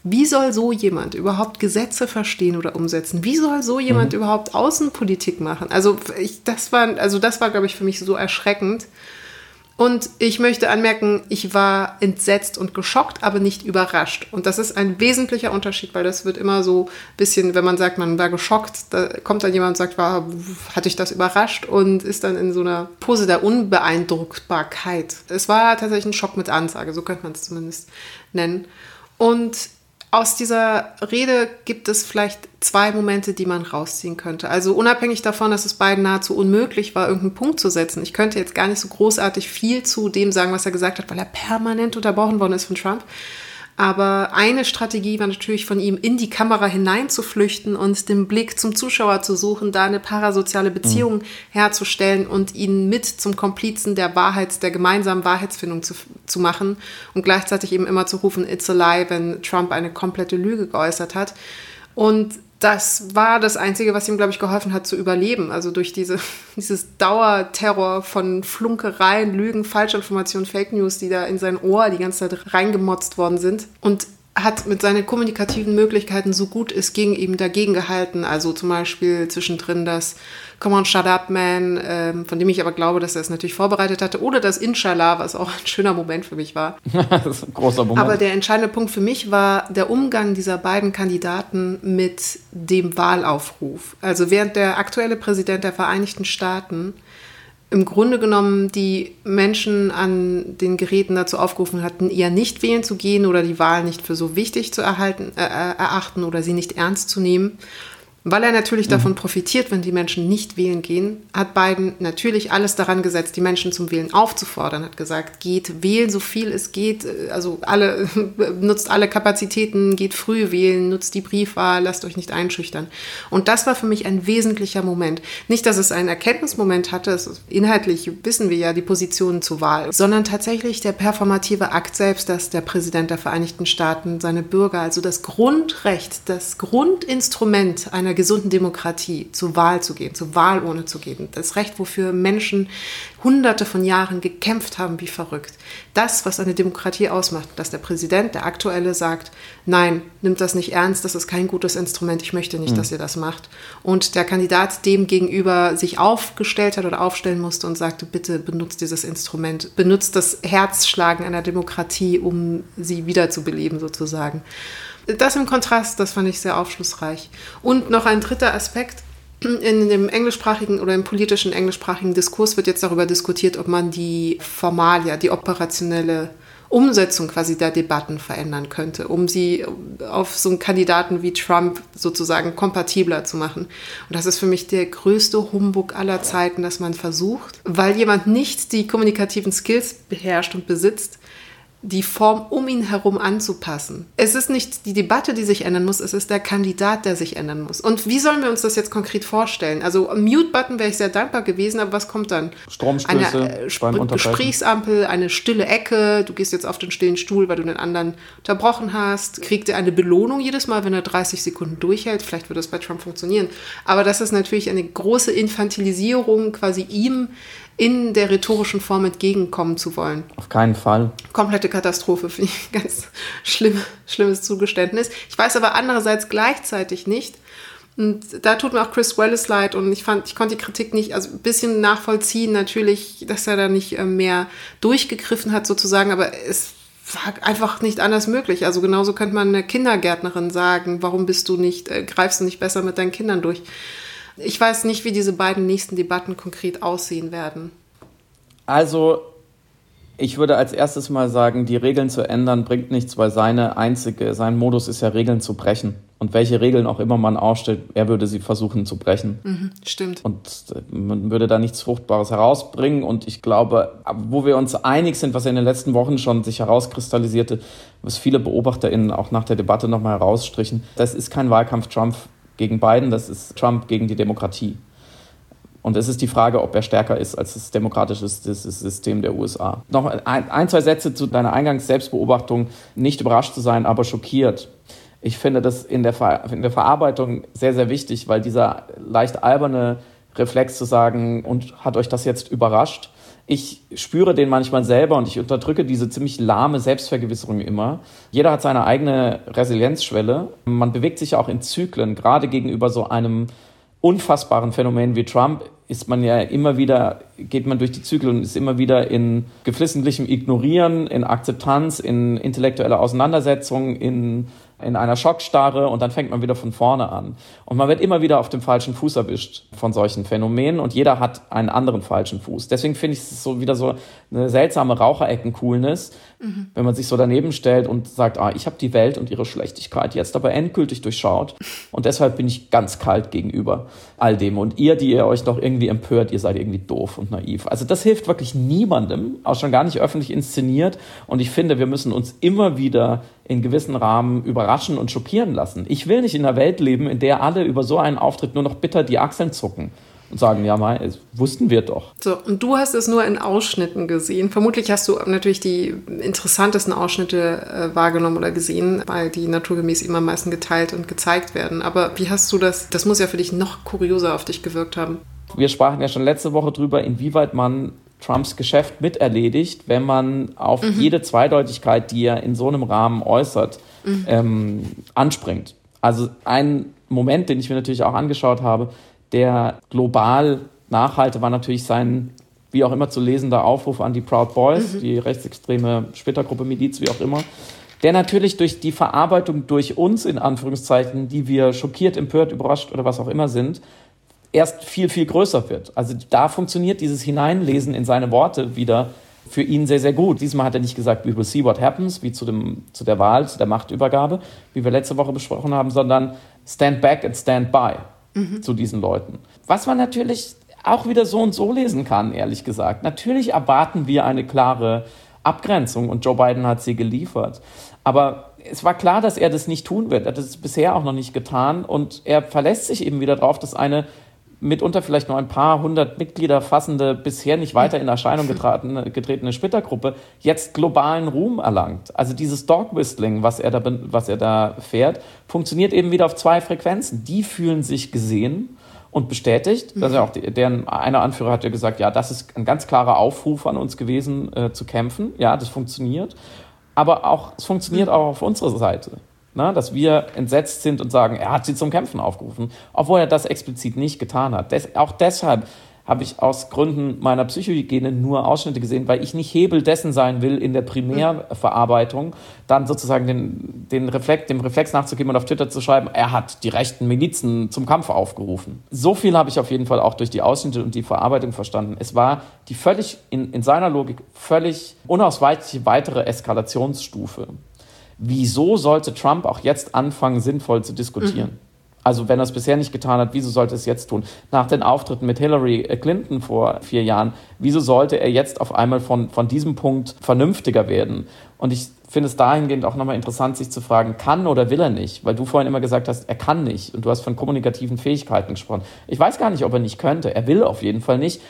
Wie soll so jemand überhaupt Gesetze verstehen oder umsetzen? Wie soll so jemand mhm. überhaupt Außenpolitik machen? Also ich, das war, also das war, glaube ich, für mich so erschreckend. Und ich möchte anmerken, ich war entsetzt und geschockt, aber nicht überrascht. Und das ist ein wesentlicher Unterschied, weil das wird immer so ein bisschen, wenn man sagt, man war geschockt, da kommt dann jemand und sagt, war, hatte ich das überrascht und ist dann in so einer Pose der Unbeeindruckbarkeit. Es war tatsächlich ein Schock mit Ansage, so könnte man es zumindest nennen. Und aus dieser Rede gibt es vielleicht zwei Momente, die man rausziehen könnte. Also unabhängig davon, dass es beiden nahezu unmöglich war, irgendeinen Punkt zu setzen. Ich könnte jetzt gar nicht so großartig viel zu dem sagen, was er gesagt hat, weil er permanent unterbrochen worden ist von Trump. Aber eine Strategie war natürlich von ihm, in die Kamera hineinzuflüchten und den Blick zum Zuschauer zu suchen, da eine parasoziale Beziehung mhm. herzustellen und ihn mit zum Komplizen der Wahrheits-, der gemeinsamen Wahrheitsfindung zu, zu machen und gleichzeitig eben immer zu rufen, it's a lie, wenn Trump eine komplette Lüge geäußert hat. Und das war das Einzige, was ihm, glaube ich, geholfen hat zu überleben. Also durch diese, dieses Dauerterror von Flunkereien, Lügen, Falschinformationen, Fake News, die da in sein Ohr die ganze Zeit reingemotzt worden sind. Und hat mit seinen kommunikativen Möglichkeiten so gut es ging eben dagegen gehalten. Also zum Beispiel zwischendrin das Come on, shut up, man, ähm, von dem ich aber glaube, dass er es natürlich vorbereitet hatte. Oder das Inshallah, was auch ein schöner Moment für mich war. das ist ein großer Moment. Aber der entscheidende Punkt für mich war der Umgang dieser beiden Kandidaten mit dem Wahlaufruf. Also während der aktuelle Präsident der Vereinigten Staaten im Grunde genommen die Menschen an den Geräten dazu aufgerufen hatten, eher nicht wählen zu gehen oder die Wahl nicht für so wichtig zu erhalten, äh, äh erachten oder sie nicht ernst zu nehmen. Weil er natürlich mhm. davon profitiert, wenn die Menschen nicht wählen gehen, hat Biden natürlich alles daran gesetzt, die Menschen zum Wählen aufzufordern, hat gesagt, geht wählen so viel es geht, also alle, nutzt alle Kapazitäten, geht früh wählen, nutzt die Briefwahl, lasst euch nicht einschüchtern. Und das war für mich ein wesentlicher Moment. Nicht, dass es einen Erkenntnismoment hatte, inhaltlich wissen wir ja die Positionen zur Wahl, sondern tatsächlich der performative Akt selbst, dass der Präsident der Vereinigten Staaten seine Bürger, also das Grundrecht, das Grundinstrument einer einer gesunden Demokratie zur Wahl zu gehen, zur Wahlurne zu gehen. Das Recht, wofür Menschen hunderte von Jahren gekämpft haben wie verrückt. Das, was eine Demokratie ausmacht, dass der Präsident, der aktuelle, sagt, nein, nimmt das nicht ernst, das ist kein gutes Instrument, ich möchte nicht, mhm. dass ihr das macht. Und der Kandidat dem gegenüber sich aufgestellt hat oder aufstellen musste und sagte, bitte benutzt dieses Instrument, benutzt das Herzschlagen einer Demokratie, um sie wiederzubeleben sozusagen. Das im Kontrast, das fand ich sehr aufschlussreich. Und noch ein dritter Aspekt, in dem englischsprachigen oder im politischen englischsprachigen Diskurs wird jetzt darüber diskutiert, ob man die Formalia, die operationelle Umsetzung quasi der Debatten verändern könnte, um sie auf so einen Kandidaten wie Trump sozusagen kompatibler zu machen. Und das ist für mich der größte Humbug aller Zeiten, dass man versucht, weil jemand nicht die kommunikativen Skills beherrscht und besitzt, die Form um ihn herum anzupassen. Es ist nicht die Debatte, die sich ändern muss, es ist der Kandidat, der sich ändern muss. Und wie sollen wir uns das jetzt konkret vorstellen? Also Mute-Button wäre ich sehr dankbar gewesen, aber was kommt dann? Stromstöße eine äh, Sp Gesprächsampel, eine stille Ecke, du gehst jetzt auf den stillen Stuhl, weil du den anderen unterbrochen hast, kriegt er eine Belohnung jedes Mal, wenn er 30 Sekunden durchhält. Vielleicht würde das bei Trump funktionieren. Aber das ist natürlich eine große Infantilisierung quasi ihm in der rhetorischen Form entgegenkommen zu wollen. Auf keinen Fall. Komplette Katastrophe, finde ich ganz schlimm, schlimmes Zugeständnis. Ich weiß aber andererseits gleichzeitig nicht, und da tut mir auch Chris Wallace leid und ich fand, ich konnte die Kritik nicht, also ein bisschen nachvollziehen natürlich, dass er da nicht äh, mehr durchgegriffen hat sozusagen, aber es war einfach nicht anders möglich. Also genauso könnte man einer Kindergärtnerin sagen, warum bist du nicht, äh, greifst du nicht besser mit deinen Kindern durch? Ich weiß nicht, wie diese beiden nächsten Debatten konkret aussehen werden. Also, ich würde als erstes mal sagen, die Regeln zu ändern bringt nichts, weil seine einzige, sein Modus ist ja, Regeln zu brechen. Und welche Regeln auch immer man aufstellt, er würde sie versuchen zu brechen. Mhm, stimmt. Und äh, man würde da nichts Fruchtbares herausbringen. Und ich glaube, wo wir uns einig sind, was in den letzten Wochen schon sich herauskristallisierte, was viele BeobachterInnen auch nach der Debatte nochmal herausstrichen, das ist kein Wahlkampf Trump gegen Biden, das ist Trump gegen die Demokratie. Und es ist die Frage, ob er stärker ist als das demokratische System der USA. Noch ein, zwei Sätze zu deiner Eingangs-Selbstbeobachtung. Nicht überrascht zu sein, aber schockiert. Ich finde das in der, Ver in der Verarbeitung sehr, sehr wichtig, weil dieser leicht alberne Reflex zu sagen, und hat euch das jetzt überrascht, ich spüre den manchmal selber und ich unterdrücke diese ziemlich lahme Selbstvergewisserung immer. Jeder hat seine eigene Resilienzschwelle. Man bewegt sich ja auch in Zyklen, gerade gegenüber so einem unfassbaren Phänomen wie Trump ist man ja immer wieder, geht man durch die Zyklen und ist immer wieder in geflissentlichem Ignorieren, in Akzeptanz, in intellektueller Auseinandersetzung, in in einer Schockstarre und dann fängt man wieder von vorne an. Und man wird immer wieder auf dem falschen Fuß erwischt von solchen Phänomenen und jeder hat einen anderen falschen Fuß. Deswegen finde ich es so wieder so eine seltsame Raucherecken-Coolness, mhm. wenn man sich so daneben stellt und sagt, ah, ich habe die Welt und ihre Schlechtigkeit jetzt aber endgültig durchschaut und deshalb bin ich ganz kalt gegenüber all dem. Und ihr, die ihr euch doch irgendwie empört, ihr seid irgendwie doof und naiv. Also das hilft wirklich niemandem, auch schon gar nicht öffentlich inszeniert. Und ich finde, wir müssen uns immer wieder in gewissen Rahmen überraschen und schockieren lassen. Ich will nicht in einer Welt leben, in der alle über so einen Auftritt nur noch bitter die Achseln zucken und sagen, ja, mal, das wussten wir doch. So, und du hast es nur in Ausschnitten gesehen. Vermutlich hast du natürlich die interessantesten Ausschnitte äh, wahrgenommen oder gesehen, weil die naturgemäß immer am meisten geteilt und gezeigt werden. Aber wie hast du das, das muss ja für dich noch kurioser auf dich gewirkt haben. Wir sprachen ja schon letzte Woche drüber, inwieweit man Trumps Geschäft miterledigt, wenn man auf mhm. jede Zweideutigkeit, die er in so einem Rahmen äußert, mhm. ähm, anspringt. Also ein Moment, den ich mir natürlich auch angeschaut habe, der global nachhalte, war natürlich sein, wie auch immer zu lesender Aufruf an die Proud Boys, mhm. die rechtsextreme Splittergruppe Miliz, wie auch immer, der natürlich durch die Verarbeitung durch uns, in Anführungszeichen, die wir schockiert, empört, überrascht oder was auch immer sind, erst viel, viel größer wird. Also da funktioniert dieses Hineinlesen in seine Worte wieder für ihn sehr, sehr gut. Diesmal hat er nicht gesagt, we will see what happens, wie zu, dem, zu der Wahl, zu der Machtübergabe, wie wir letzte Woche besprochen haben, sondern stand back and stand by zu diesen Leuten. Was man natürlich auch wieder so und so lesen kann, ehrlich gesagt. Natürlich erwarten wir eine klare Abgrenzung und Joe Biden hat sie geliefert. Aber es war klar, dass er das nicht tun wird. Er hat es bisher auch noch nicht getan und er verlässt sich eben wieder darauf, dass eine mitunter vielleicht nur ein paar hundert Mitglieder fassende, bisher nicht weiter in Erscheinung getretene, getretene Splittergruppe jetzt globalen Ruhm erlangt. Also dieses Dog Whistling, was er, da, was er da fährt, funktioniert eben wieder auf zwei Frequenzen. Die fühlen sich gesehen und bestätigt. Also auch deren einer Anführer hat ja gesagt, ja, das ist ein ganz klarer Aufruf an uns gewesen, äh, zu kämpfen. Ja, das funktioniert. Aber auch, es funktioniert auch auf unserer Seite. Na, dass wir entsetzt sind und sagen, er hat sie zum Kämpfen aufgerufen, obwohl er das explizit nicht getan hat. Des, auch deshalb habe ich aus Gründen meiner Psychohygiene nur Ausschnitte gesehen, weil ich nicht Hebel dessen sein will, in der Primärverarbeitung dann sozusagen den, den Reflex, dem Reflex nachzugeben und auf Twitter zu schreiben, er hat die rechten Milizen zum Kampf aufgerufen. So viel habe ich auf jeden Fall auch durch die Ausschnitte und die Verarbeitung verstanden. Es war die völlig, in, in seiner Logik, völlig unausweichliche weitere Eskalationsstufe. Wieso sollte Trump auch jetzt anfangen, sinnvoll zu diskutieren? Mhm. Also wenn er es bisher nicht getan hat, wieso sollte er es jetzt tun? Nach den Auftritten mit Hillary Clinton vor vier Jahren, wieso sollte er jetzt auf einmal von, von diesem Punkt vernünftiger werden? Und ich finde es dahingehend auch nochmal interessant, sich zu fragen, kann oder will er nicht? Weil du vorhin immer gesagt hast, er kann nicht. Und du hast von kommunikativen Fähigkeiten gesprochen. Ich weiß gar nicht, ob er nicht könnte. Er will auf jeden Fall nicht.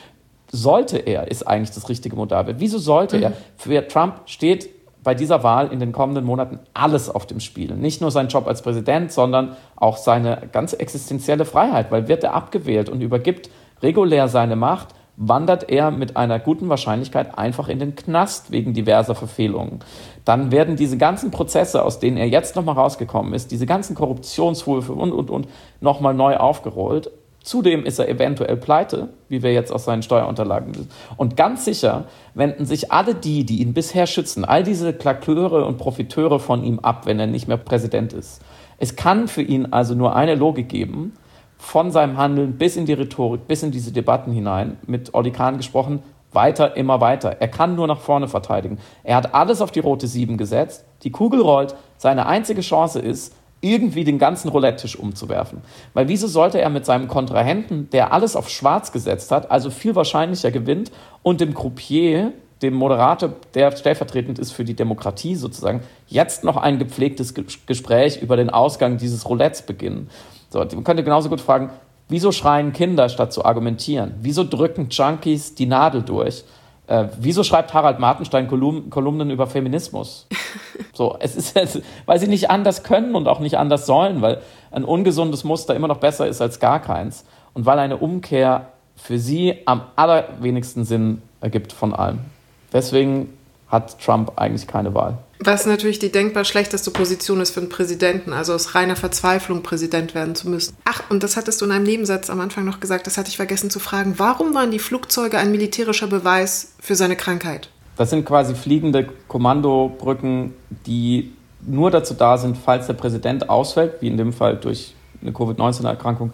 Sollte er, ist eigentlich das richtige Modell. Wieso sollte mhm. er? Für Trump steht bei dieser Wahl in den kommenden Monaten alles auf dem Spiel. Nicht nur sein Job als Präsident, sondern auch seine ganz existenzielle Freiheit, weil wird er abgewählt und übergibt regulär seine Macht, wandert er mit einer guten Wahrscheinlichkeit einfach in den Knast wegen diverser Verfehlungen. Dann werden diese ganzen Prozesse, aus denen er jetzt nochmal rausgekommen ist, diese ganzen Korruptionsvorwürfe und, und, und, nochmal neu aufgerollt. Zudem ist er eventuell pleite, wie wir jetzt aus seinen Steuerunterlagen wissen. Und ganz sicher wenden sich alle die, die ihn bisher schützen, all diese Klaköre und Profiteure von ihm ab, wenn er nicht mehr Präsident ist. Es kann für ihn also nur eine Logik geben, von seinem Handeln bis in die Rhetorik, bis in diese Debatten hinein, mit Olli Kahn gesprochen, weiter, immer weiter. Er kann nur nach vorne verteidigen. Er hat alles auf die rote Sieben gesetzt, die Kugel rollt, seine einzige Chance ist, irgendwie den ganzen Roulette-Tisch umzuwerfen. Weil wieso sollte er mit seinem Kontrahenten, der alles auf schwarz gesetzt hat, also viel wahrscheinlicher gewinnt, und dem Croupier, dem Moderator, der stellvertretend ist für die Demokratie sozusagen, jetzt noch ein gepflegtes Gespräch über den Ausgang dieses Roulettes beginnen? So, man könnte genauso gut fragen, wieso schreien Kinder statt zu argumentieren? Wieso drücken Junkies die Nadel durch? Äh, wieso schreibt Harald Martenstein Kolum Kolumnen über Feminismus? So, es ist, weil sie nicht anders können und auch nicht anders sollen, weil ein ungesundes Muster immer noch besser ist als gar keins und weil eine Umkehr für sie am allerwenigsten Sinn ergibt von allem. Deswegen hat Trump eigentlich keine Wahl. Was natürlich die denkbar schlechteste Position ist für einen Präsidenten, also aus reiner Verzweiflung Präsident werden zu müssen. Ach, und das hattest du in einem Nebensatz am Anfang noch gesagt, das hatte ich vergessen zu fragen. Warum waren die Flugzeuge ein militärischer Beweis für seine Krankheit? Das sind quasi fliegende Kommandobrücken, die nur dazu da sind, falls der Präsident ausfällt, wie in dem Fall durch eine Covid-19-Erkrankung,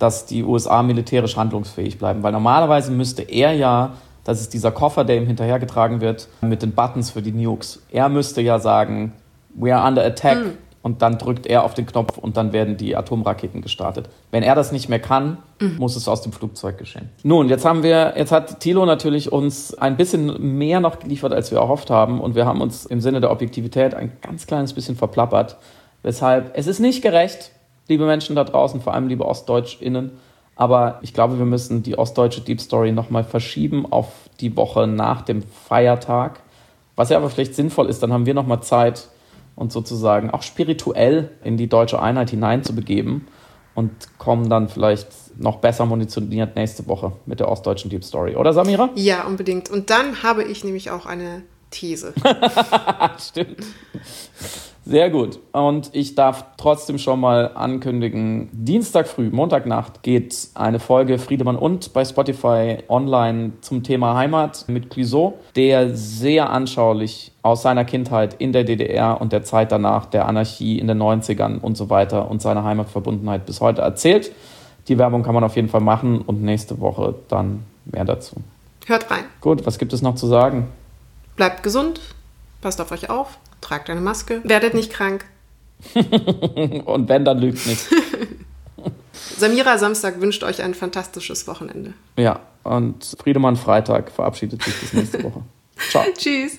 dass die USA militärisch handlungsfähig bleiben. Weil normalerweise müsste er ja das ist dieser Koffer, der ihm hinterhergetragen wird mit den Buttons für die Nukes. Er müsste ja sagen, we are under attack. Mhm. Und dann drückt er auf den Knopf und dann werden die Atomraketen gestartet. Wenn er das nicht mehr kann, mhm. muss es aus dem Flugzeug geschehen. Nun, jetzt haben wir, jetzt hat Thilo natürlich uns ein bisschen mehr noch geliefert, als wir erhofft haben. Und wir haben uns im Sinne der Objektivität ein ganz kleines bisschen verplappert. Weshalb es ist nicht gerecht, liebe Menschen da draußen, vor allem liebe OstdeutschInnen, aber ich glaube, wir müssen die ostdeutsche Deep Story nochmal verschieben auf die Woche nach dem Feiertag. Was ja aber vielleicht sinnvoll ist, dann haben wir nochmal Zeit, uns sozusagen auch spirituell in die deutsche Einheit hineinzubegeben und kommen dann vielleicht noch besser munitioniert nächste Woche mit der ostdeutschen Deep Story. Oder Samira? Ja, unbedingt. Und dann habe ich nämlich auch eine These. Stimmt. Sehr gut. Und ich darf trotzdem schon mal ankündigen, Dienstag früh, Montagnacht geht eine Folge Friedemann und bei Spotify online zum Thema Heimat mit Clouseau, der sehr anschaulich aus seiner Kindheit in der DDR und der Zeit danach, der Anarchie in den 90ern und so weiter und seiner Heimatverbundenheit bis heute erzählt. Die Werbung kann man auf jeden Fall machen und nächste Woche dann mehr dazu. Hört rein. Gut, was gibt es noch zu sagen? Bleibt gesund, passt auf euch auf Tragt eine Maske. Werdet nicht krank. Und wenn, dann lügt nicht. Samira Samstag wünscht euch ein fantastisches Wochenende. Ja, und Friedemann Freitag verabschiedet sich bis nächste Woche. Ciao. Tschüss.